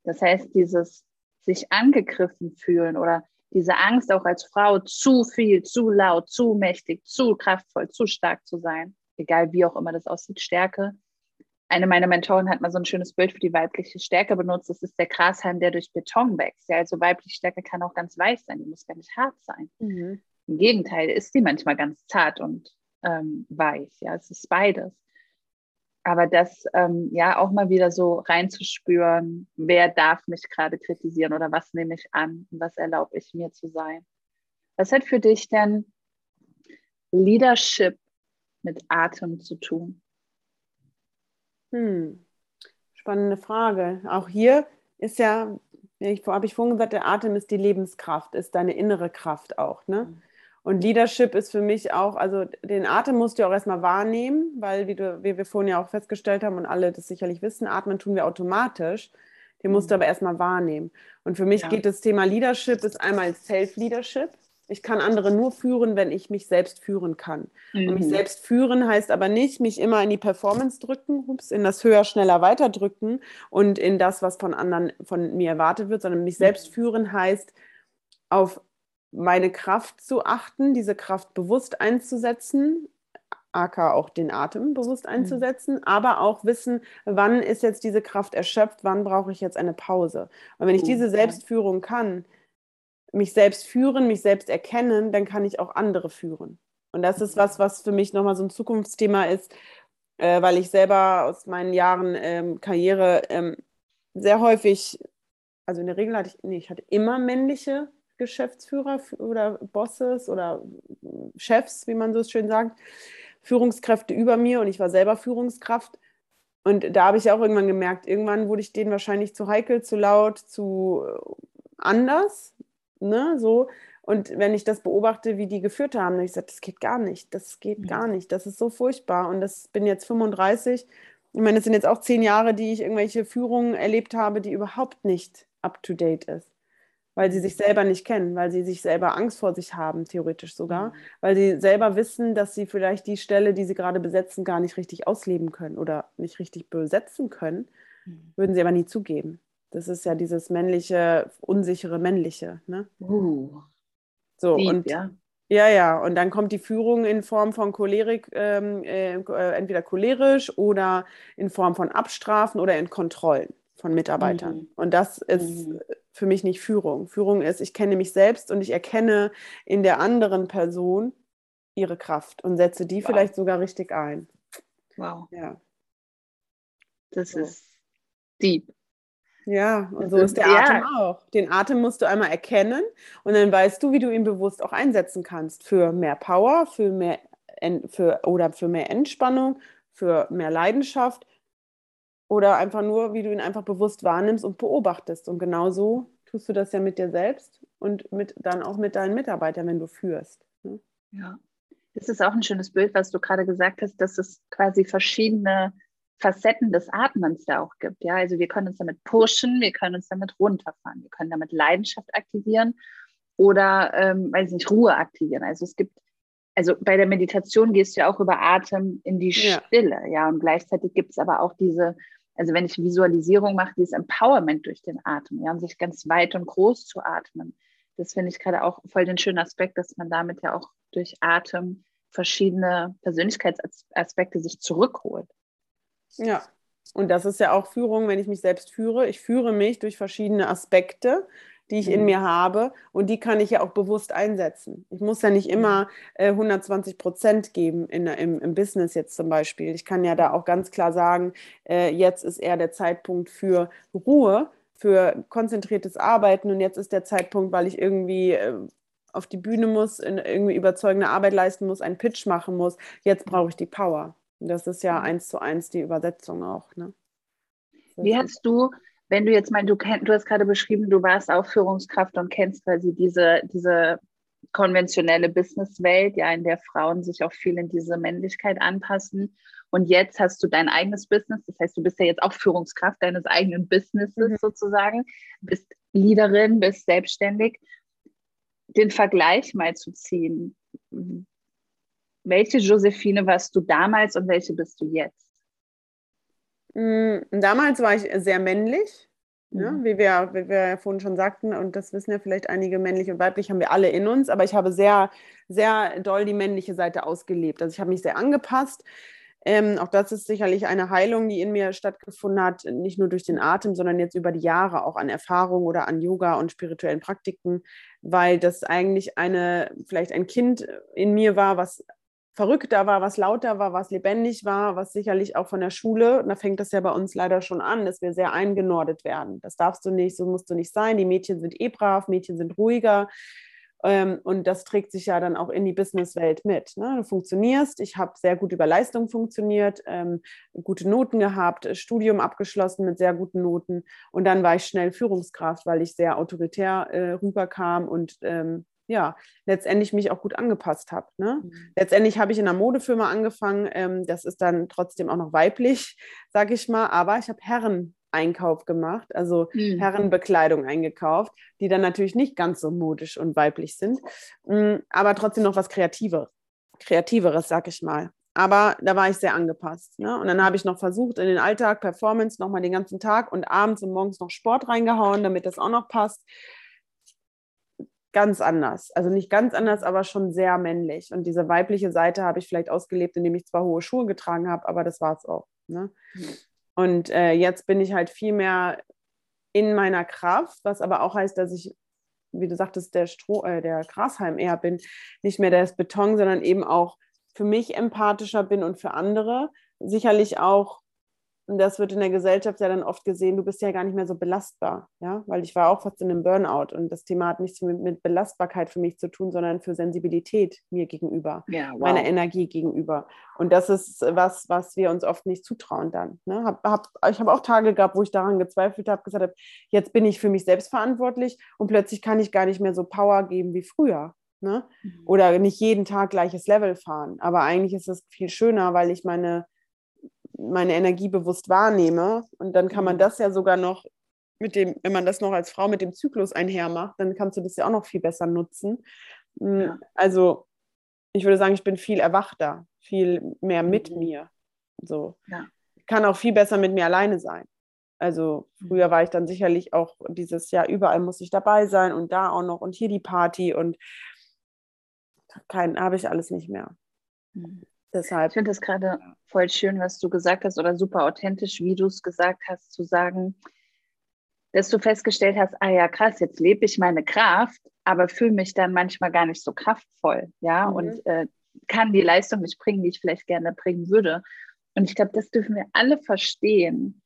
Das heißt, dieses sich angegriffen fühlen oder diese Angst auch als Frau zu viel, zu laut, zu mächtig, zu kraftvoll, zu stark zu sein, egal wie auch immer das aussieht, Stärke. Eine meiner Mentoren hat mal so ein schönes Bild für die weibliche Stärke benutzt. Das ist der Grashalm, der durch Beton wächst. Ja, also weibliche Stärke kann auch ganz weich sein, die muss gar nicht hart sein. Mhm. Im Gegenteil, ist die manchmal ganz zart und ähm, weich. Ja, es ist beides aber das ähm, ja auch mal wieder so reinzuspüren, wer darf mich gerade kritisieren oder was nehme ich an und was erlaube ich mir zu sein. Was hat für dich denn Leadership mit Atem zu tun? Hm. Spannende Frage. Auch hier ist ja, habe ich vorhin gesagt, der Atem ist die Lebenskraft, ist deine innere Kraft auch. Ne? Mhm. Und Leadership ist für mich auch, also den Atem musst du auch erstmal wahrnehmen, weil wie, du, wie wir vorhin ja auch festgestellt haben und alle das sicherlich wissen, atmen tun wir automatisch. Den musst du mhm. aber erstmal wahrnehmen. Und für mich ja. geht das Thema Leadership ist einmal Self-Leadership. Ich kann andere nur führen, wenn ich mich selbst führen kann. Mhm. Und mich mhm. selbst führen heißt aber nicht, mich immer in die Performance drücken, ups, in das höher, schneller, weiter drücken und in das, was von anderen von mir erwartet wird, sondern mich selbst mhm. führen heißt, auf meine Kraft zu achten, diese Kraft bewusst einzusetzen, aka auch den Atem bewusst mhm. einzusetzen, mhm. aber auch wissen, wann ist jetzt diese Kraft erschöpft, wann brauche ich jetzt eine Pause. Und wenn ich diese Selbstführung kann, mich selbst führen, mich selbst erkennen, dann kann ich auch andere führen. Und das ist was, was für mich nochmal so ein Zukunftsthema ist, äh, weil ich selber aus meinen Jahren ähm, Karriere ähm, sehr häufig, also in der Regel hatte ich, nee, ich hatte immer männliche Geschäftsführer oder Bosses oder Chefs, wie man so schön sagt, Führungskräfte über mir und ich war selber Führungskraft. Und da habe ich auch irgendwann gemerkt, irgendwann wurde ich denen wahrscheinlich zu heikel, zu laut, zu anders. Ne, so. Und wenn ich das beobachte, wie die geführt haben, dann ich gesagt, das geht gar nicht, das geht gar nicht, das ist so furchtbar. Und das bin jetzt 35. Ich meine, es sind jetzt auch zehn Jahre, die ich irgendwelche Führungen erlebt habe, die überhaupt nicht up to date ist weil sie sich selber nicht kennen, weil sie sich selber Angst vor sich haben, theoretisch sogar, mhm. weil sie selber wissen, dass sie vielleicht die Stelle, die sie gerade besetzen, gar nicht richtig ausleben können oder nicht richtig besetzen können, mhm. würden sie aber nie zugeben. Das ist ja dieses männliche, unsichere männliche. Ne? Uh. So, Lieb, und ja. Ja, ja, und dann kommt die Führung in Form von Cholerik, ähm, äh, äh, entweder cholerisch oder in Form von Abstrafen oder in Kontrollen von Mitarbeitern. Mhm. Und das ist mhm für mich nicht Führung. Führung ist, ich kenne mich selbst und ich erkenne in der anderen Person ihre Kraft und setze die wow. vielleicht sogar richtig ein. Wow. Ja. Das so. ist deep. Ja, und so ist der ja. Atem auch. Den Atem musst du einmal erkennen und dann weißt du, wie du ihn bewusst auch einsetzen kannst für mehr Power, für mehr für, oder für mehr Entspannung, für mehr Leidenschaft oder einfach nur, wie du ihn einfach bewusst wahrnimmst und beobachtest. Und genauso tust du das ja mit dir selbst und mit, dann auch mit deinen Mitarbeitern, wenn du führst. Ne? Ja, das ist auch ein schönes Bild, was du gerade gesagt hast, dass es quasi verschiedene Facetten des Atmens da auch gibt. Ja, also wir können uns damit pushen, wir können uns damit runterfahren, wir können damit Leidenschaft aktivieren oder, ähm, weiß nicht, Ruhe aktivieren. Also es gibt also bei der Meditation gehst du ja auch über Atem in die Stille, ja, ja und gleichzeitig gibt es aber auch diese, also wenn ich Visualisierung mache, dieses Empowerment durch den Atem, ja, um sich ganz weit und groß zu atmen. Das finde ich gerade auch voll den schönen Aspekt, dass man damit ja auch durch Atem verschiedene Persönlichkeitsaspekte sich zurückholt. Ja, und das ist ja auch Führung, wenn ich mich selbst führe. Ich führe mich durch verschiedene Aspekte die ich in mhm. mir habe und die kann ich ja auch bewusst einsetzen. Ich muss ja nicht immer äh, 120 Prozent geben in, im, im, Business jetzt zum Beispiel. Ich kann ja da auch ganz klar sagen, äh, jetzt ist eher der Zeitpunkt für Ruhe, für konzentriertes Arbeiten und jetzt ist der Zeitpunkt, weil ich irgendwie äh, auf die Bühne muss, irgendwie überzeugende Arbeit leisten muss, einen Pitch machen muss. Jetzt brauche ich die Power. Das ist ja mhm. eins zu eins die Übersetzung auch. Ne? Wie hast du wenn du jetzt mal, du, kenn, du hast gerade beschrieben, du warst auch Führungskraft und kennst quasi diese, diese konventionelle Businesswelt, ja, in der Frauen sich auch viel in diese Männlichkeit anpassen. Und jetzt hast du dein eigenes Business, das heißt, du bist ja jetzt auch Führungskraft deines eigenen Businesses mhm. sozusagen, bist Leaderin, bist selbstständig. Den Vergleich mal zu ziehen. Welche Josephine warst du damals und welche bist du jetzt? Mm, damals war ich sehr männlich, ne? mhm. ja, wie, wir, wie wir ja vorhin schon sagten, und das wissen ja vielleicht einige, männlich und weiblich haben wir alle in uns, aber ich habe sehr, sehr doll die männliche Seite ausgelebt. Also ich habe mich sehr angepasst. Ähm, auch das ist sicherlich eine Heilung, die in mir stattgefunden hat, nicht nur durch den Atem, sondern jetzt über die Jahre auch an Erfahrung oder an Yoga und spirituellen Praktiken, weil das eigentlich eine, vielleicht ein Kind in mir war, was verrückter war, was lauter war, was lebendig war, was sicherlich auch von der Schule, und da fängt das ja bei uns leider schon an, dass wir sehr eingenordet werden. Das darfst du nicht, so musst du nicht sein. Die Mädchen sind eh brav, Mädchen sind ruhiger. Ähm, und das trägt sich ja dann auch in die Businesswelt mit. Ne? Du funktionierst, ich habe sehr gut über Leistung funktioniert, ähm, gute Noten gehabt, Studium abgeschlossen mit sehr guten Noten. Und dann war ich schnell Führungskraft, weil ich sehr autoritär äh, rüberkam und ähm, ja, letztendlich mich auch gut angepasst habe. Ne? Mhm. Letztendlich habe ich in einer Modefirma angefangen. Ähm, das ist dann trotzdem auch noch weiblich, sage ich mal. Aber ich habe Herren-Einkauf gemacht, also mhm. Herrenbekleidung eingekauft, die dann natürlich nicht ganz so modisch und weiblich sind, mh, mm, aber trotzdem noch was Kreativeres, Kreativeres, sag ich mal. Aber da war ich sehr angepasst. Ne? Und dann habe ich noch versucht, in den Alltag Performance nochmal den ganzen Tag und abends und morgens noch Sport reingehauen, damit das auch noch passt ganz anders. Also nicht ganz anders, aber schon sehr männlich. Und diese weibliche Seite habe ich vielleicht ausgelebt, indem ich zwar hohe Schuhe getragen habe, aber das war es auch. Ne? Mhm. Und äh, jetzt bin ich halt viel mehr in meiner Kraft, was aber auch heißt, dass ich, wie du sagtest, der, Stroh, äh, der Grashalm eher bin, nicht mehr der Beton, sondern eben auch für mich empathischer bin und für andere. Sicherlich auch und das wird in der Gesellschaft ja dann oft gesehen, du bist ja gar nicht mehr so belastbar, ja, weil ich war auch fast in einem Burnout und das Thema hat nichts mit, mit Belastbarkeit für mich zu tun, sondern für Sensibilität mir gegenüber, ja, wow. meiner Energie gegenüber. Und das ist was, was wir uns oft nicht zutrauen dann. Ne? Hab, hab, ich habe auch Tage gehabt, wo ich daran gezweifelt habe, gesagt habe, jetzt bin ich für mich selbst verantwortlich und plötzlich kann ich gar nicht mehr so Power geben wie früher. Ne? Mhm. Oder nicht jeden Tag gleiches Level fahren. Aber eigentlich ist es viel schöner, weil ich meine meine Energie bewusst wahrnehme. Und dann kann man mhm. das ja sogar noch mit dem, wenn man das noch als Frau mit dem Zyklus einher macht, dann kannst du das ja auch noch viel besser nutzen. Mm, ja. Also ich würde sagen, ich bin viel erwachter, viel mehr mit mhm. mir. So. Ja. Kann auch viel besser mit mir alleine sein. Also früher war ich dann sicherlich auch dieses Jahr überall muss ich dabei sein und da auch noch und hier die Party und kein habe ich alles nicht mehr. Mhm. Deshalb. Ich finde das gerade voll schön, was du gesagt hast oder super authentisch, wie du es gesagt hast, zu sagen, dass du festgestellt hast, ah ja, krass, jetzt lebe ich meine Kraft, aber fühle mich dann manchmal gar nicht so kraftvoll, ja, mhm. und äh, kann die Leistung nicht bringen, die ich vielleicht gerne bringen würde. Und ich glaube, das dürfen wir alle verstehen,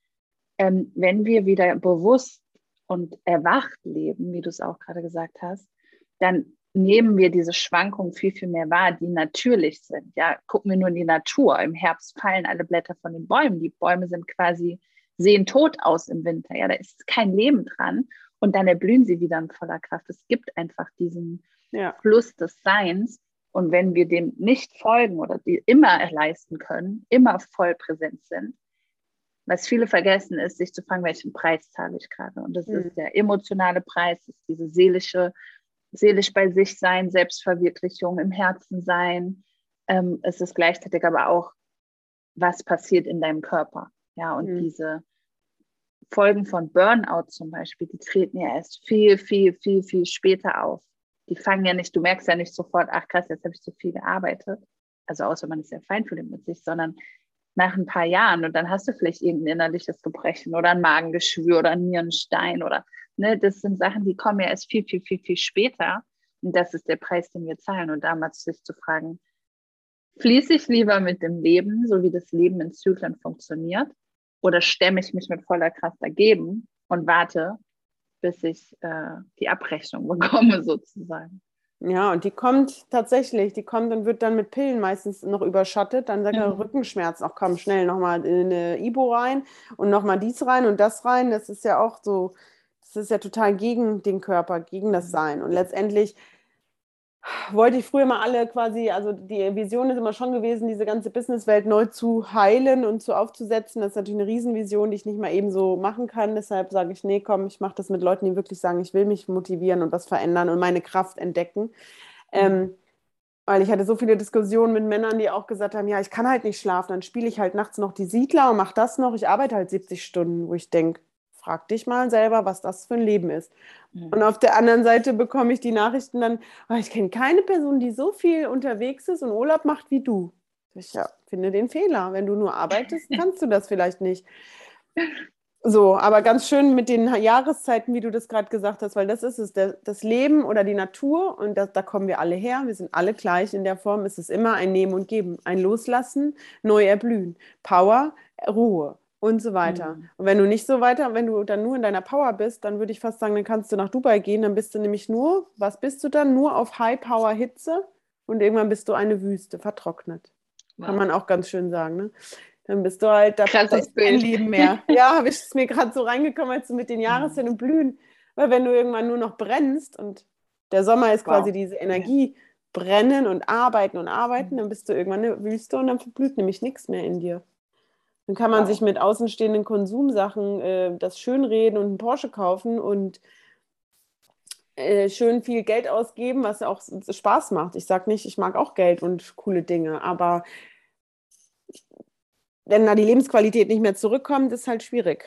ähm, wenn wir wieder bewusst und erwacht leben, wie du es auch gerade gesagt hast, dann nehmen wir diese Schwankungen viel, viel mehr wahr, die natürlich sind. Ja, gucken wir nur in die Natur. Im Herbst fallen alle Blätter von den Bäumen. Die Bäume sind quasi, sehen tot aus im Winter. Ja, da ist kein Leben dran. Und dann erblühen sie wieder in voller Kraft. Es gibt einfach diesen ja. Fluss des Seins. Und wenn wir dem nicht folgen oder die immer leisten können, immer voll präsent sind, was viele vergessen ist, sich zu fragen, welchen Preis zahle ich gerade. Und das mhm. ist der emotionale Preis, das ist diese seelische seelisch bei sich sein, Selbstverwirklichung im Herzen sein. Ähm, es ist gleichzeitig aber auch, was passiert in deinem Körper. Ja, und mhm. diese Folgen von Burnout zum Beispiel, die treten ja erst viel, viel, viel, viel später auf. Die fangen ja nicht, du merkst ja nicht sofort, ach krass, jetzt habe ich zu viel gearbeitet. Also außer man ist ja feinfühlig mit sich, sondern nach ein paar Jahren und dann hast du vielleicht irgendein innerliches Gebrechen oder ein Magengeschwür oder ein Nierenstein oder Ne, das sind Sachen, die kommen ja erst viel, viel, viel, viel später. Und das ist der Preis, den wir zahlen. Und damals sich zu fragen, fließe ich lieber mit dem Leben, so wie das Leben in Zyklen funktioniert, oder stemme ich mich mit voller Kraft dagegen und warte, bis ich äh, die Abrechnung bekomme, sozusagen. Ja, und die kommt tatsächlich, die kommt und wird dann mit Pillen meistens noch überschattet. Dann sagt er mhm. Rückenschmerzen, auch komm schnell nochmal in eine Ibo rein und nochmal dies rein und das rein. Das ist ja auch so, das ist ja total gegen den Körper, gegen das mhm. Sein. Und letztendlich wollte ich früher mal alle quasi, also die Vision ist immer schon gewesen, diese ganze Businesswelt neu zu heilen und zu aufzusetzen. Das ist natürlich eine Riesenvision, die ich nicht mal eben so machen kann. Deshalb sage ich, nee, komm, ich mache das mit Leuten, die wirklich sagen, ich will mich motivieren und was verändern und meine Kraft entdecken. Mhm. Ähm, weil ich hatte so viele Diskussionen mit Männern, die auch gesagt haben, ja, ich kann halt nicht schlafen, dann spiele ich halt nachts noch die Siedler und mache das noch. Ich arbeite halt 70 Stunden, wo ich denke, frag dich mal selber, was das für ein Leben ist. Mhm. Und auf der anderen Seite bekomme ich die Nachrichten dann, oh, ich kenne keine Person, die so viel unterwegs ist und Urlaub macht wie du. Ich ja, finde den Fehler. Wenn du nur arbeitest, kannst du das vielleicht nicht. So, aber ganz schön mit den Jahreszeiten, wie du das gerade gesagt hast, weil das ist es, das Leben oder die Natur und das, da kommen wir alle her, wir sind alle gleich in der Form, es ist immer ein Nehmen und Geben, ein Loslassen, neu erblühen, Power, Ruhe und so weiter. Mhm. Und wenn du nicht so weiter, wenn du dann nur in deiner Power bist, dann würde ich fast sagen, dann kannst du nach Dubai gehen, dann bist du nämlich nur, was bist du dann? Nur auf High-Power-Hitze und irgendwann bist du eine Wüste, vertrocknet. Wow. Kann man auch ganz schön sagen, ne? Dann bist du halt, da ist kein Leben mehr. ja, habe ich es mir gerade so reingekommen, als du mit den Jahreszeiten mhm. blühen. Weil wenn du irgendwann nur noch brennst und der Sommer ist wow. quasi diese Energie, brennen und arbeiten und arbeiten, mhm. dann bist du irgendwann eine Wüste und dann verblüht nämlich nichts mehr in dir. Dann kann man ja. sich mit außenstehenden Konsumsachen äh, das schönreden und einen Porsche kaufen und äh, schön viel Geld ausgeben, was auch Spaß macht. Ich sage nicht, ich mag auch Geld und coole Dinge, aber wenn da die Lebensqualität nicht mehr zurückkommt, ist halt schwierig,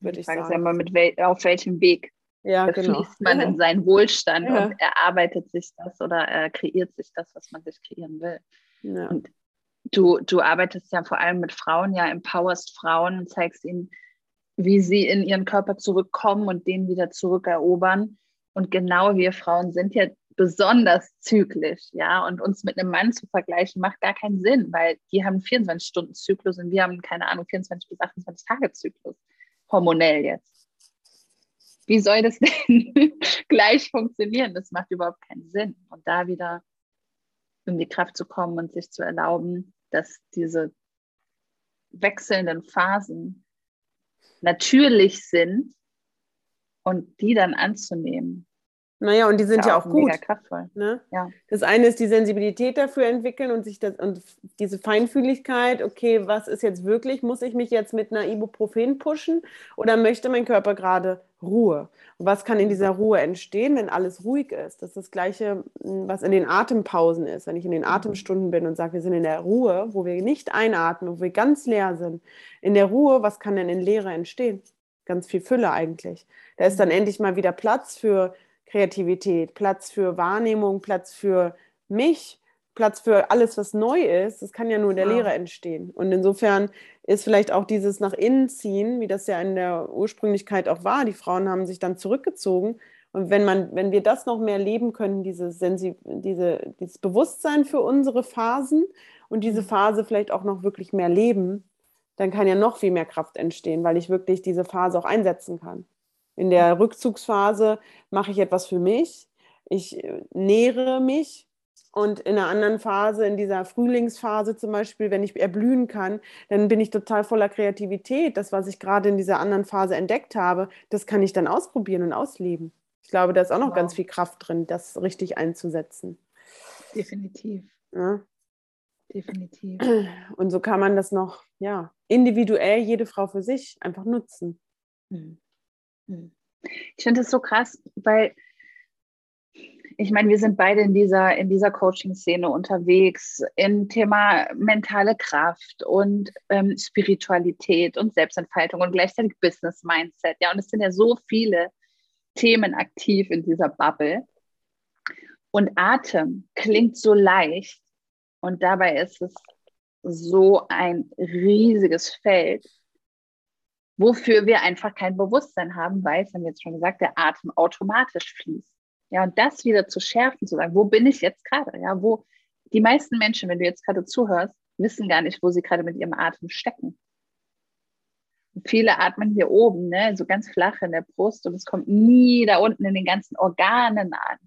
würde ich, ich sagen. Ja mal mit wel auf welchem Weg ja, genau. fließt man in seinen Wohlstand ja. und erarbeitet sich das oder äh, kreiert sich das, was man sich kreieren will. Ja. Und du, du arbeitest ja vor allem mit Frauen, ja, empowerst Frauen und zeigst ihnen, wie sie in ihren Körper zurückkommen und den wieder zurückerobern. Und genau wir Frauen sind ja besonders zyklisch, ja, und uns mit einem Mann zu vergleichen, macht gar keinen Sinn, weil die haben 24-Stunden-Zyklus und wir haben, keine Ahnung, 24 bis 28 Tage-Zyklus, hormonell jetzt. Wie soll das denn gleich funktionieren? Das macht überhaupt keinen Sinn. Und da wieder in die Kraft zu kommen und sich zu erlauben, dass diese wechselnden Phasen natürlich sind und die dann anzunehmen. Naja, und die sind ja, ja auch, gut. Mega kraftvoll. Ne? Ja. Das eine ist die Sensibilität dafür entwickeln und sich das und diese Feinfühligkeit, okay, was ist jetzt wirklich? Muss ich mich jetzt mit einer Ibuprofen pushen oder möchte mein Körper gerade Ruhe? Und was kann in dieser Ruhe entstehen, wenn alles ruhig ist? Das ist das Gleiche, hm, was in den Atempausen ist. Wenn ich in den mhm. Atemstunden bin und sage, wir sind in der Ruhe, wo wir nicht einatmen, wo wir ganz leer sind. In der Ruhe, was kann denn in Leere entstehen? Ganz viel Fülle eigentlich. Da ist dann mhm. endlich mal wieder Platz für Kreativität, Platz für Wahrnehmung, Platz für mich, Platz für alles, was neu ist. Das kann ja nur in der wow. Lehre entstehen. Und insofern ist vielleicht auch dieses nach innen ziehen, wie das ja in der Ursprünglichkeit auch war. Die Frauen haben sich dann zurückgezogen. Und wenn man, wenn wir das noch mehr leben können, diese Sensi diese, dieses Bewusstsein für unsere Phasen und diese mhm. Phase vielleicht auch noch wirklich mehr leben, dann kann ja noch viel mehr Kraft entstehen, weil ich wirklich diese Phase auch einsetzen kann. In der Rückzugsphase mache ich etwas für mich, ich äh, nähere mich und in einer anderen Phase, in dieser Frühlingsphase zum Beispiel, wenn ich erblühen kann, dann bin ich total voller Kreativität. Das, was ich gerade in dieser anderen Phase entdeckt habe, das kann ich dann ausprobieren und ausleben. Ich glaube, da ist auch noch wow. ganz viel Kraft drin, das richtig einzusetzen. Definitiv. Ja. Definitiv. Und so kann man das noch, ja, individuell jede Frau für sich einfach nutzen. Hm. Hm. Ich finde es so krass, weil ich meine, wir sind beide in dieser, in dieser Coaching-Szene unterwegs, im Thema mentale Kraft und ähm, Spiritualität und Selbstentfaltung und gleichzeitig Business-Mindset. Ja, und es sind ja so viele Themen aktiv in dieser Bubble. Und Atem klingt so leicht und dabei ist es so ein riesiges Feld, wofür wir einfach kein Bewusstsein haben, weil, das haben wir jetzt schon gesagt, der Atem automatisch fließt. Ja, und das wieder zu schärfen, zu sagen, wo bin ich jetzt gerade? Ja, wo die meisten Menschen, wenn du jetzt gerade zuhörst, wissen gar nicht, wo sie gerade mit ihrem Atem stecken. Und viele atmen hier oben, ne, so ganz flach in der Brust und es kommt nie da unten in den ganzen Organen an.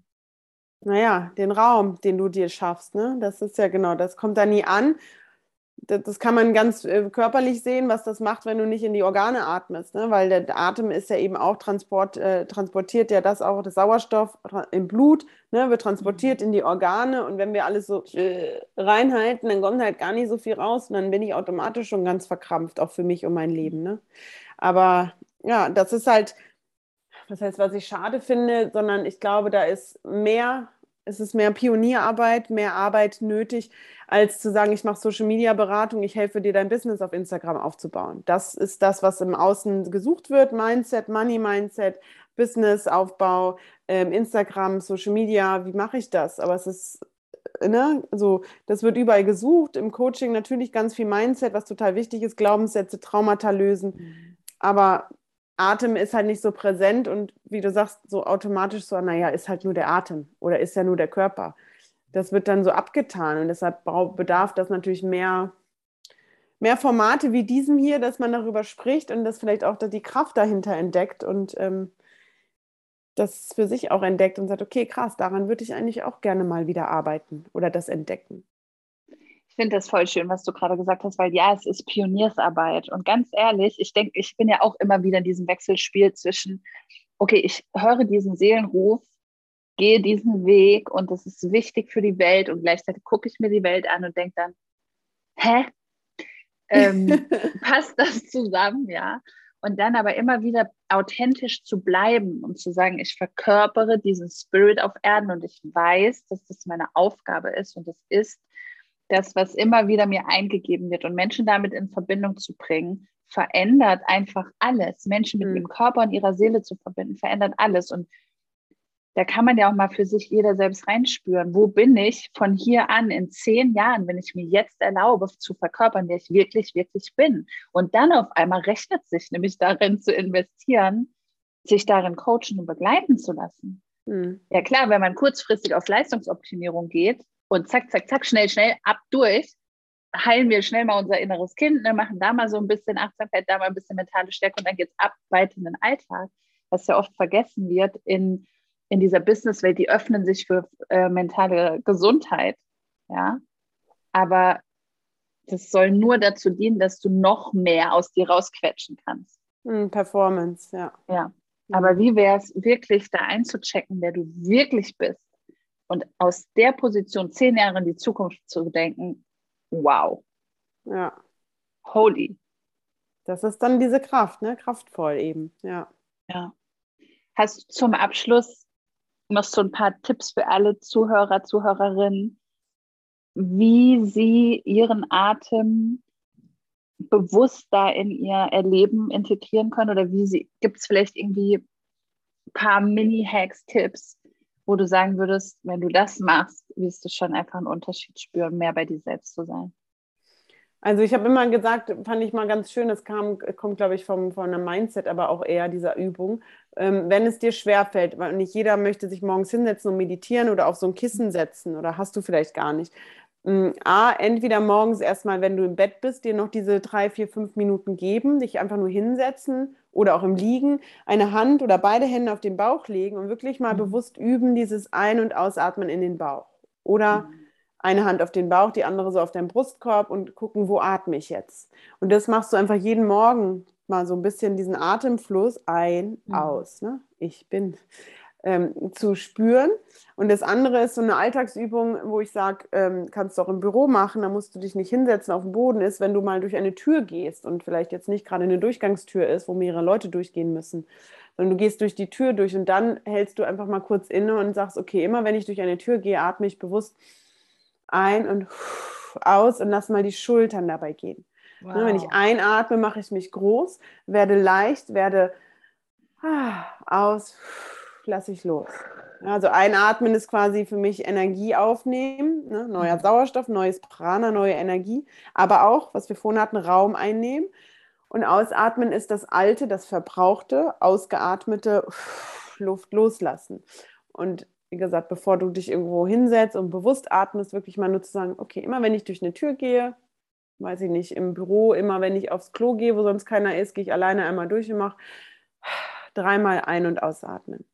Naja, den Raum, den du dir schaffst, ne? Das ist ja genau, das kommt da nie an das kann man ganz äh, körperlich sehen, was das macht, wenn du nicht in die Organe atmest, ne? weil der Atem ist ja eben auch Transport, äh, transportiert ja das auch, das Sauerstoff im Blut, ne? wird transportiert mhm. in die Organe und wenn wir alles so äh, reinhalten, dann kommt halt gar nicht so viel raus und dann bin ich automatisch schon ganz verkrampft, auch für mich und mein Leben. Ne? Aber ja, das ist halt, das heißt, was ich schade finde, sondern ich glaube, da ist mehr es ist mehr Pionierarbeit, mehr Arbeit nötig, als zu sagen, ich mache Social Media Beratung, ich helfe dir dein Business auf Instagram aufzubauen. Das ist das, was im Außen gesucht wird: Mindset, Money Mindset, Businessaufbau, ähm, Instagram, Social Media. Wie mache ich das? Aber es ist Ne, so, das wird überall gesucht. Im Coaching natürlich ganz viel Mindset, was total wichtig ist, Glaubenssätze, Traumata lösen. Mhm. Aber Atem ist halt nicht so präsent und wie du sagst, so automatisch so, naja, ist halt nur der Atem oder ist ja nur der Körper. Das wird dann so abgetan und deshalb bedarf das natürlich mehr, mehr Formate wie diesem hier, dass man darüber spricht und dass vielleicht auch die Kraft dahinter entdeckt und ähm, das für sich auch entdeckt und sagt, okay, krass, daran würde ich eigentlich auch gerne mal wieder arbeiten oder das entdecken finde das voll schön, was du gerade gesagt hast, weil ja, es ist Pioniersarbeit. Und ganz ehrlich, ich denke, ich bin ja auch immer wieder in diesem Wechselspiel zwischen, okay, ich höre diesen Seelenruf, gehe diesen Weg und das ist wichtig für die Welt und gleichzeitig gucke ich mir die Welt an und denke dann, hä? Ähm, passt das zusammen, ja? Und dann aber immer wieder authentisch zu bleiben und zu sagen, ich verkörpere diesen Spirit auf Erden und ich weiß, dass das meine Aufgabe ist und es ist das, was immer wieder mir eingegeben wird und Menschen damit in Verbindung zu bringen, verändert einfach alles. Menschen mit mhm. ihrem Körper und ihrer Seele zu verbinden, verändert alles. Und da kann man ja auch mal für sich jeder selbst reinspüren. Wo bin ich von hier an in zehn Jahren, wenn ich mir jetzt erlaube, zu verkörpern, wer ich wirklich, wirklich bin? Und dann auf einmal rechnet sich nämlich darin zu investieren, sich darin coachen und begleiten zu lassen. Mhm. Ja klar, wenn man kurzfristig auf Leistungsoptimierung geht, und zack, zack, zack, schnell, schnell, ab durch, heilen wir schnell mal unser inneres Kind, ne, machen da mal so ein bisschen Achtsamkeit, da mal ein bisschen mentale Stärke und dann geht es ab weiter in den Alltag, was ja oft vergessen wird in, in dieser Businesswelt, die öffnen sich für äh, mentale Gesundheit, ja, aber das soll nur dazu dienen, dass du noch mehr aus dir rausquetschen kannst. Hm, Performance, ja. Ja, aber wie wäre es wirklich da einzuchecken, wer du wirklich bist? Und aus der Position zehn Jahre in die Zukunft zu denken, wow. Ja. Holy. Das ist dann diese Kraft, ne? Kraftvoll eben, ja. Ja. Hast du zum Abschluss noch so ein paar Tipps für alle Zuhörer, Zuhörerinnen, wie sie ihren Atem bewusst da in ihr Erleben integrieren können oder wie sie, gibt es vielleicht irgendwie ein paar Mini-Hacks, Tipps, wo du sagen würdest, wenn du das machst, wirst du schon einfach einen Unterschied spüren, mehr bei dir selbst zu sein? Also ich habe immer gesagt, fand ich mal ganz schön, das kam, kommt, glaube ich, vom, von einem Mindset, aber auch eher dieser Übung. Ähm, wenn es dir schwerfällt, weil nicht jeder möchte sich morgens hinsetzen und meditieren oder auf so ein Kissen setzen oder hast du vielleicht gar nicht. Ähm, A, entweder morgens erstmal, wenn du im Bett bist, dir noch diese drei, vier, fünf Minuten geben, dich einfach nur hinsetzen oder auch im Liegen, eine Hand oder beide Hände auf den Bauch legen und wirklich mal mhm. bewusst üben, dieses Ein- und Ausatmen in den Bauch. Oder mhm eine Hand auf den Bauch, die andere so auf deinen Brustkorb und gucken, wo atme ich jetzt. Und das machst du einfach jeden Morgen mal so ein bisschen diesen Atemfluss ein, mhm. aus. Ne? Ich bin ähm, zu spüren. Und das andere ist so eine Alltagsübung, wo ich sage, ähm, kannst du auch im Büro machen, da musst du dich nicht hinsetzen auf dem Boden, ist, wenn du mal durch eine Tür gehst und vielleicht jetzt nicht gerade eine Durchgangstür ist, wo mehrere Leute durchgehen müssen, sondern du gehst durch die Tür durch und dann hältst du einfach mal kurz inne und sagst, okay, immer wenn ich durch eine Tür gehe, atme ich bewusst ein und aus und lass mal die Schultern dabei gehen. Wow. Wenn ich einatme, mache ich mich groß, werde leicht, werde ah, aus, lasse ich los. Also einatmen ist quasi für mich Energie aufnehmen, ne? neuer mhm. Sauerstoff, neues Prana, neue Energie, aber auch, was wir vorhin hatten, Raum einnehmen. Und ausatmen ist das alte, das verbrauchte, ausgeatmete Luft loslassen. Und wie gesagt, bevor du dich irgendwo hinsetzt und bewusst atmest, wirklich mal nur zu sagen, okay, immer wenn ich durch eine Tür gehe, weiß ich nicht, im Büro, immer wenn ich aufs Klo gehe, wo sonst keiner ist, gehe ich alleine einmal durch und mache dreimal ein- und ausatmen.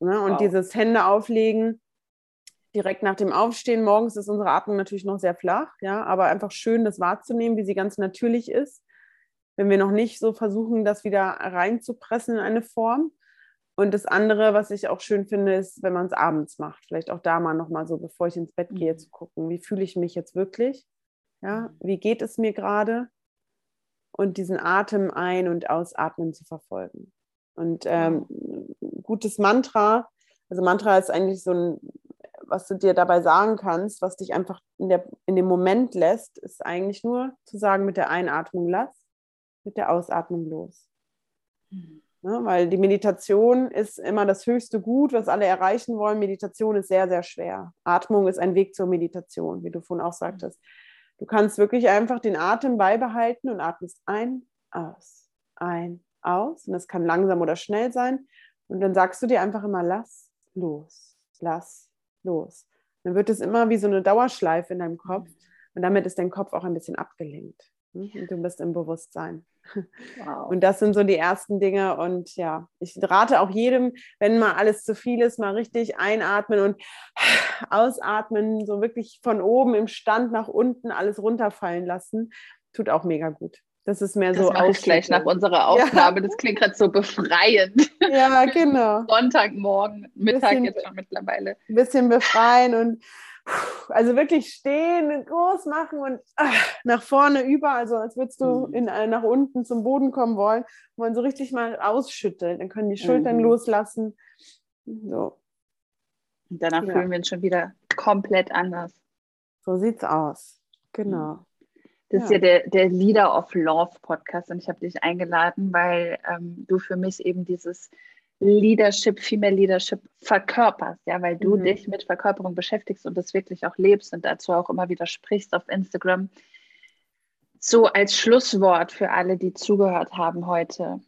Ne? Und wow. dieses Hände auflegen, direkt nach dem Aufstehen, morgens ist unsere Atmung natürlich noch sehr flach, ja, aber einfach schön, das wahrzunehmen, wie sie ganz natürlich ist. Wenn wir noch nicht so versuchen, das wieder reinzupressen in eine Form, und das andere, was ich auch schön finde, ist, wenn man es abends macht. Vielleicht auch da mal nochmal so, bevor ich ins Bett gehe, mhm. zu gucken, wie fühle ich mich jetzt wirklich? Ja, mhm. wie geht es mir gerade? Und diesen Atem ein- und ausatmen zu verfolgen. Und ähm, gutes Mantra, also Mantra ist eigentlich so ein, was du dir dabei sagen kannst, was dich einfach in, der, in dem Moment lässt, ist eigentlich nur zu sagen mit der Einatmung lass, mit der Ausatmung los. Mhm. Ne? Weil die Meditation ist immer das höchste Gut, was alle erreichen wollen. Meditation ist sehr, sehr schwer. Atmung ist ein Weg zur Meditation, wie du vorhin auch sagtest. Du kannst wirklich einfach den Atem beibehalten und atmest ein, aus, ein, aus. Und das kann langsam oder schnell sein. Und dann sagst du dir einfach immer, lass los, lass los. Dann wird es immer wie so eine Dauerschleife in deinem Kopf. Und damit ist dein Kopf auch ein bisschen abgelenkt. Hm? Und du bist im Bewusstsein. Wow. Und das sind so die ersten Dinge. Und ja, ich rate auch jedem, wenn mal alles zu viel ist, mal richtig einatmen und ausatmen, so wirklich von oben im Stand nach unten alles runterfallen lassen. Tut auch mega gut. Das ist mehr das so. Das gleich nach unserer Aufnahme. Ja. Das klingt gerade so befreiend. Ja, genau. Sonntagmorgen, Mittag bisschen, jetzt schon mittlerweile. Ein bisschen befreien und also wirklich stehen, groß machen und ach, nach vorne über, also als würdest du mhm. in, äh, nach unten zum Boden kommen wollen, wollen so richtig mal ausschütteln. Dann können die Schultern mhm. loslassen. So. Und danach ja. fühlen wir uns schon wieder komplett anders. So sieht's aus. Genau. Das ja. ist ja der, der Leader of Love Podcast und ich habe dich eingeladen, weil ähm, du für mich eben dieses Leadership, Female Leadership verkörperst, ja, weil du mhm. dich mit Verkörperung beschäftigst und das wirklich auch lebst und dazu auch immer wieder sprichst auf Instagram. So als Schlusswort für alle, die zugehört haben heute.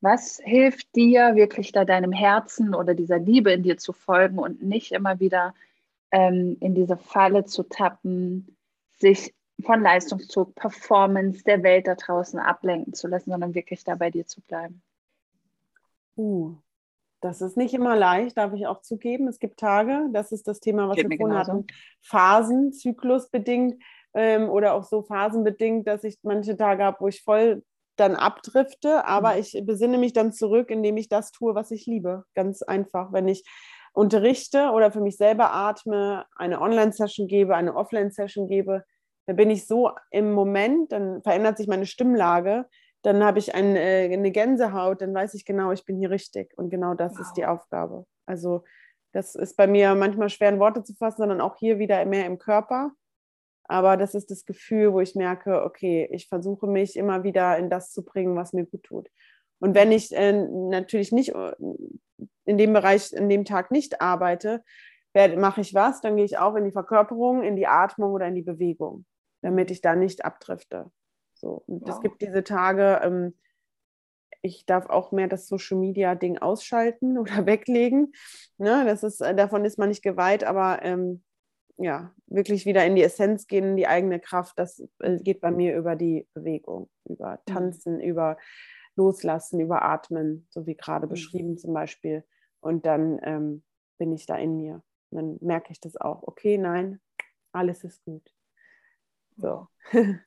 Was hilft dir wirklich da deinem Herzen oder dieser Liebe in dir zu folgen und nicht immer wieder ähm, in diese Falle zu tappen, sich von Leistungsdruck, Performance der Welt da draußen ablenken zu lassen, sondern wirklich da bei dir zu bleiben? Uh, das ist nicht immer leicht, darf ich auch zugeben. Es gibt Tage, das ist das Thema, was Geht wir vorhin hatten, Phasen, zyklusbedingt ähm, oder auch so phasenbedingt, dass ich manche Tage habe, wo ich voll dann abdrifte, aber mhm. ich besinne mich dann zurück, indem ich das tue, was ich liebe. Ganz einfach. Wenn ich unterrichte oder für mich selber atme, eine Online-Session gebe, eine Offline-Session gebe, dann bin ich so im Moment, dann verändert sich meine Stimmlage, dann habe ich ein, äh, eine Gänsehaut, dann weiß ich genau, ich bin hier richtig. Und genau das wow. ist die Aufgabe. Also das ist bei mir manchmal schwer in Worte zu fassen, sondern auch hier wieder mehr im Körper. Aber das ist das Gefühl, wo ich merke, okay, ich versuche mich immer wieder in das zu bringen, was mir gut tut. Und wenn ich äh, natürlich nicht äh, in dem Bereich, in dem Tag nicht arbeite, mache ich was, dann gehe ich auch in die Verkörperung, in die Atmung oder in die Bewegung, damit ich da nicht abdrifte. So, und es gibt diese Tage, ähm, ich darf auch mehr das Social Media Ding ausschalten oder weglegen. Ne, das ist, äh, davon ist man nicht geweiht, aber ähm, ja, wirklich wieder in die Essenz gehen, in die eigene Kraft, das äh, geht bei mir über die Bewegung, über mhm. Tanzen, mhm. über Loslassen, über Atmen, so wie gerade mhm. beschrieben zum Beispiel. Und dann ähm, bin ich da in mir. Und dann merke ich das auch. Okay, nein, alles ist gut. So.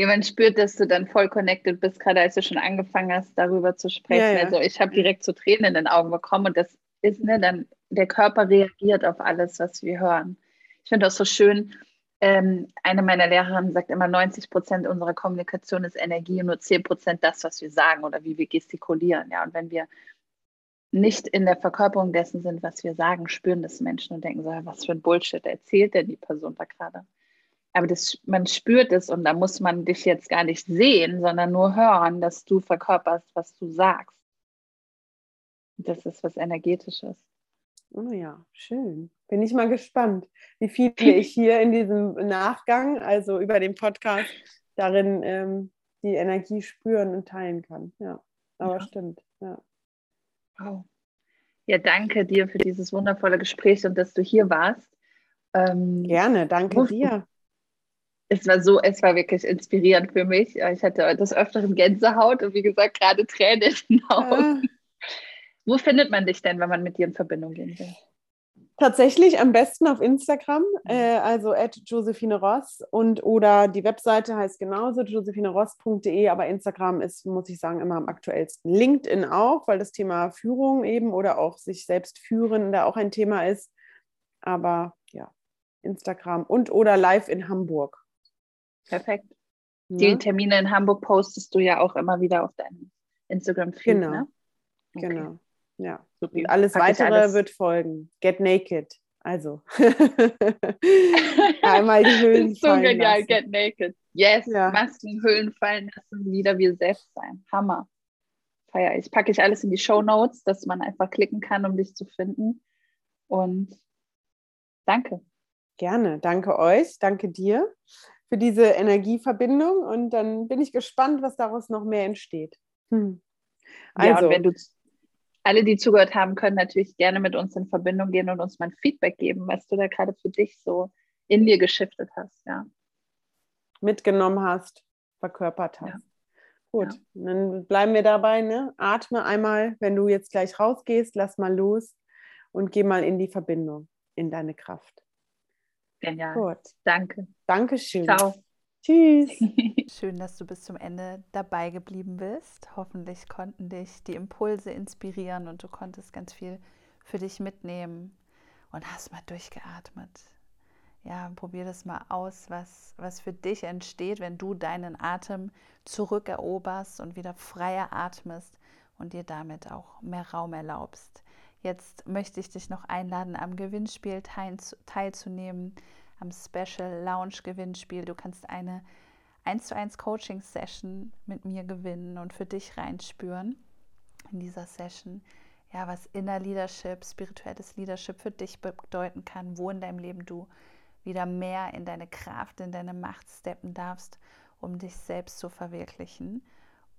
Ja, man spürt, dass du dann voll connected bist, gerade als du schon angefangen hast, darüber zu sprechen. Ja, ja. Also ich habe direkt so Tränen in den Augen bekommen und das ist, ne, dann der Körper reagiert auf alles, was wir hören. Ich finde auch so schön, ähm, eine meiner Lehrerinnen sagt immer, 90 Prozent unserer Kommunikation ist Energie und nur 10 Prozent das, was wir sagen oder wie wir gestikulieren. Ja, und wenn wir nicht in der Verkörperung dessen sind, was wir sagen, spüren das Menschen und denken so, was für ein Bullshit erzählt denn die Person da gerade? Aber das, man spürt es und da muss man dich jetzt gar nicht sehen, sondern nur hören, dass du verkörperst, was du sagst. Das ist was Energetisches. Oh ja, schön. Bin ich mal gespannt, wie viele ich hier in diesem Nachgang, also über den Podcast, darin ähm, die Energie spüren und teilen kann. Ja, aber ja. stimmt. Ja. Wow. Ja, danke dir für dieses wundervolle Gespräch und dass du hier warst. Ähm, Gerne, danke dir es war so, es war wirklich inspirierend für mich. Ich hatte des Öfteren Gänsehaut und wie gesagt, gerade Tränen in den Augen. Ah. Wo findet man dich denn, wenn man mit dir in Verbindung gehen will? Tatsächlich am besten auf Instagram, mhm. äh, also at Josephine Ross und oder die Webseite heißt genauso josephineross.de, aber Instagram ist, muss ich sagen, immer am aktuellsten. LinkedIn auch, weil das Thema Führung eben oder auch sich selbst führen da auch ein Thema ist. Aber ja, Instagram und oder live in Hamburg. Perfekt. Ja. Die Termine in Hamburg postest du ja auch immer wieder auf deinem Instagram-Feed. Genau. Ne? Okay. Genau. Ja. Und alles Pack weitere alles. wird folgen. Get naked. Also. Einmal die Hüllen so fallen genial, lassen. get naked. Yes, ja. Masken, Hüllen fallen lassen, wieder wir selbst sein. Hammer. Feier ich. Packe ich alles in die Show Notes, dass man einfach klicken kann, um dich zu finden. Und danke. Gerne. Danke euch. Danke dir für diese Energieverbindung und dann bin ich gespannt, was daraus noch mehr entsteht. Hm. Also, ja, und wenn du alle, die zugehört haben, können natürlich gerne mit uns in Verbindung gehen und uns mal ein Feedback geben, was du da gerade für dich so in dir geschiftet hast, ja. Mitgenommen hast, verkörpert hast. Ja. Gut, ja. dann bleiben wir dabei, ne? Atme einmal, wenn du jetzt gleich rausgehst, lass mal los und geh mal in die Verbindung, in deine Kraft. Genial. Gut. Danke. Dankeschön. Ciao. Tschüss. Schön, dass du bis zum Ende dabei geblieben bist. Hoffentlich konnten dich die Impulse inspirieren und du konntest ganz viel für dich mitnehmen und hast mal durchgeatmet. Ja, probier das mal aus, was, was für dich entsteht, wenn du deinen Atem zurückeroberst und wieder freier atmest und dir damit auch mehr Raum erlaubst. Jetzt möchte ich dich noch einladen, am Gewinnspiel teilzunehmen, am Special Lounge Gewinnspiel. Du kannst eine 1 zu 1 Coaching Session mit mir gewinnen und für dich reinspüren in dieser Session. Ja, was Inner Leadership, spirituelles Leadership für dich bedeuten kann, wo in deinem Leben du wieder mehr in deine Kraft, in deine Macht steppen darfst, um dich selbst zu verwirklichen.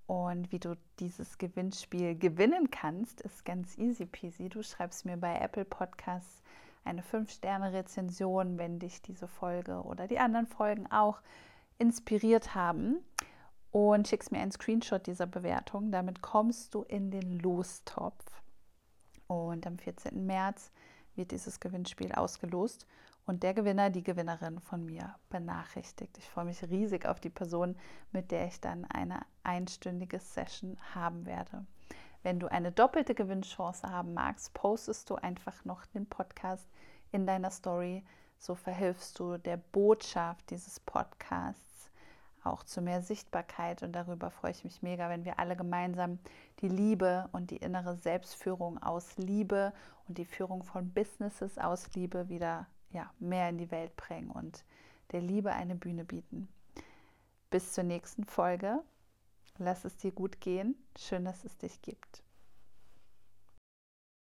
Und wie du dieses Gewinnspiel gewinnen kannst, ist ganz easy peasy. Du schreibst mir bei Apple Podcasts eine 5-Sterne-Rezension, wenn dich diese Folge oder die anderen Folgen auch inspiriert haben. Und schickst mir einen Screenshot dieser Bewertung. Damit kommst du in den Lostopf. Und am 14. März wird dieses Gewinnspiel ausgelost und der Gewinner, die Gewinnerin von mir benachrichtigt. Ich freue mich riesig auf die Person, mit der ich dann eine einstündige Session haben werde. Wenn du eine doppelte Gewinnchance haben magst, postest du einfach noch den Podcast in deiner Story. So verhilfst du der Botschaft dieses Podcasts auch zu mehr Sichtbarkeit und darüber freue ich mich mega, wenn wir alle gemeinsam die Liebe und die innere Selbstführung aus Liebe und die Führung von Businesses aus Liebe wieder ja, mehr in die Welt bringen und der Liebe eine Bühne bieten. Bis zur nächsten Folge. Lass es dir gut gehen. Schön, dass es dich gibt.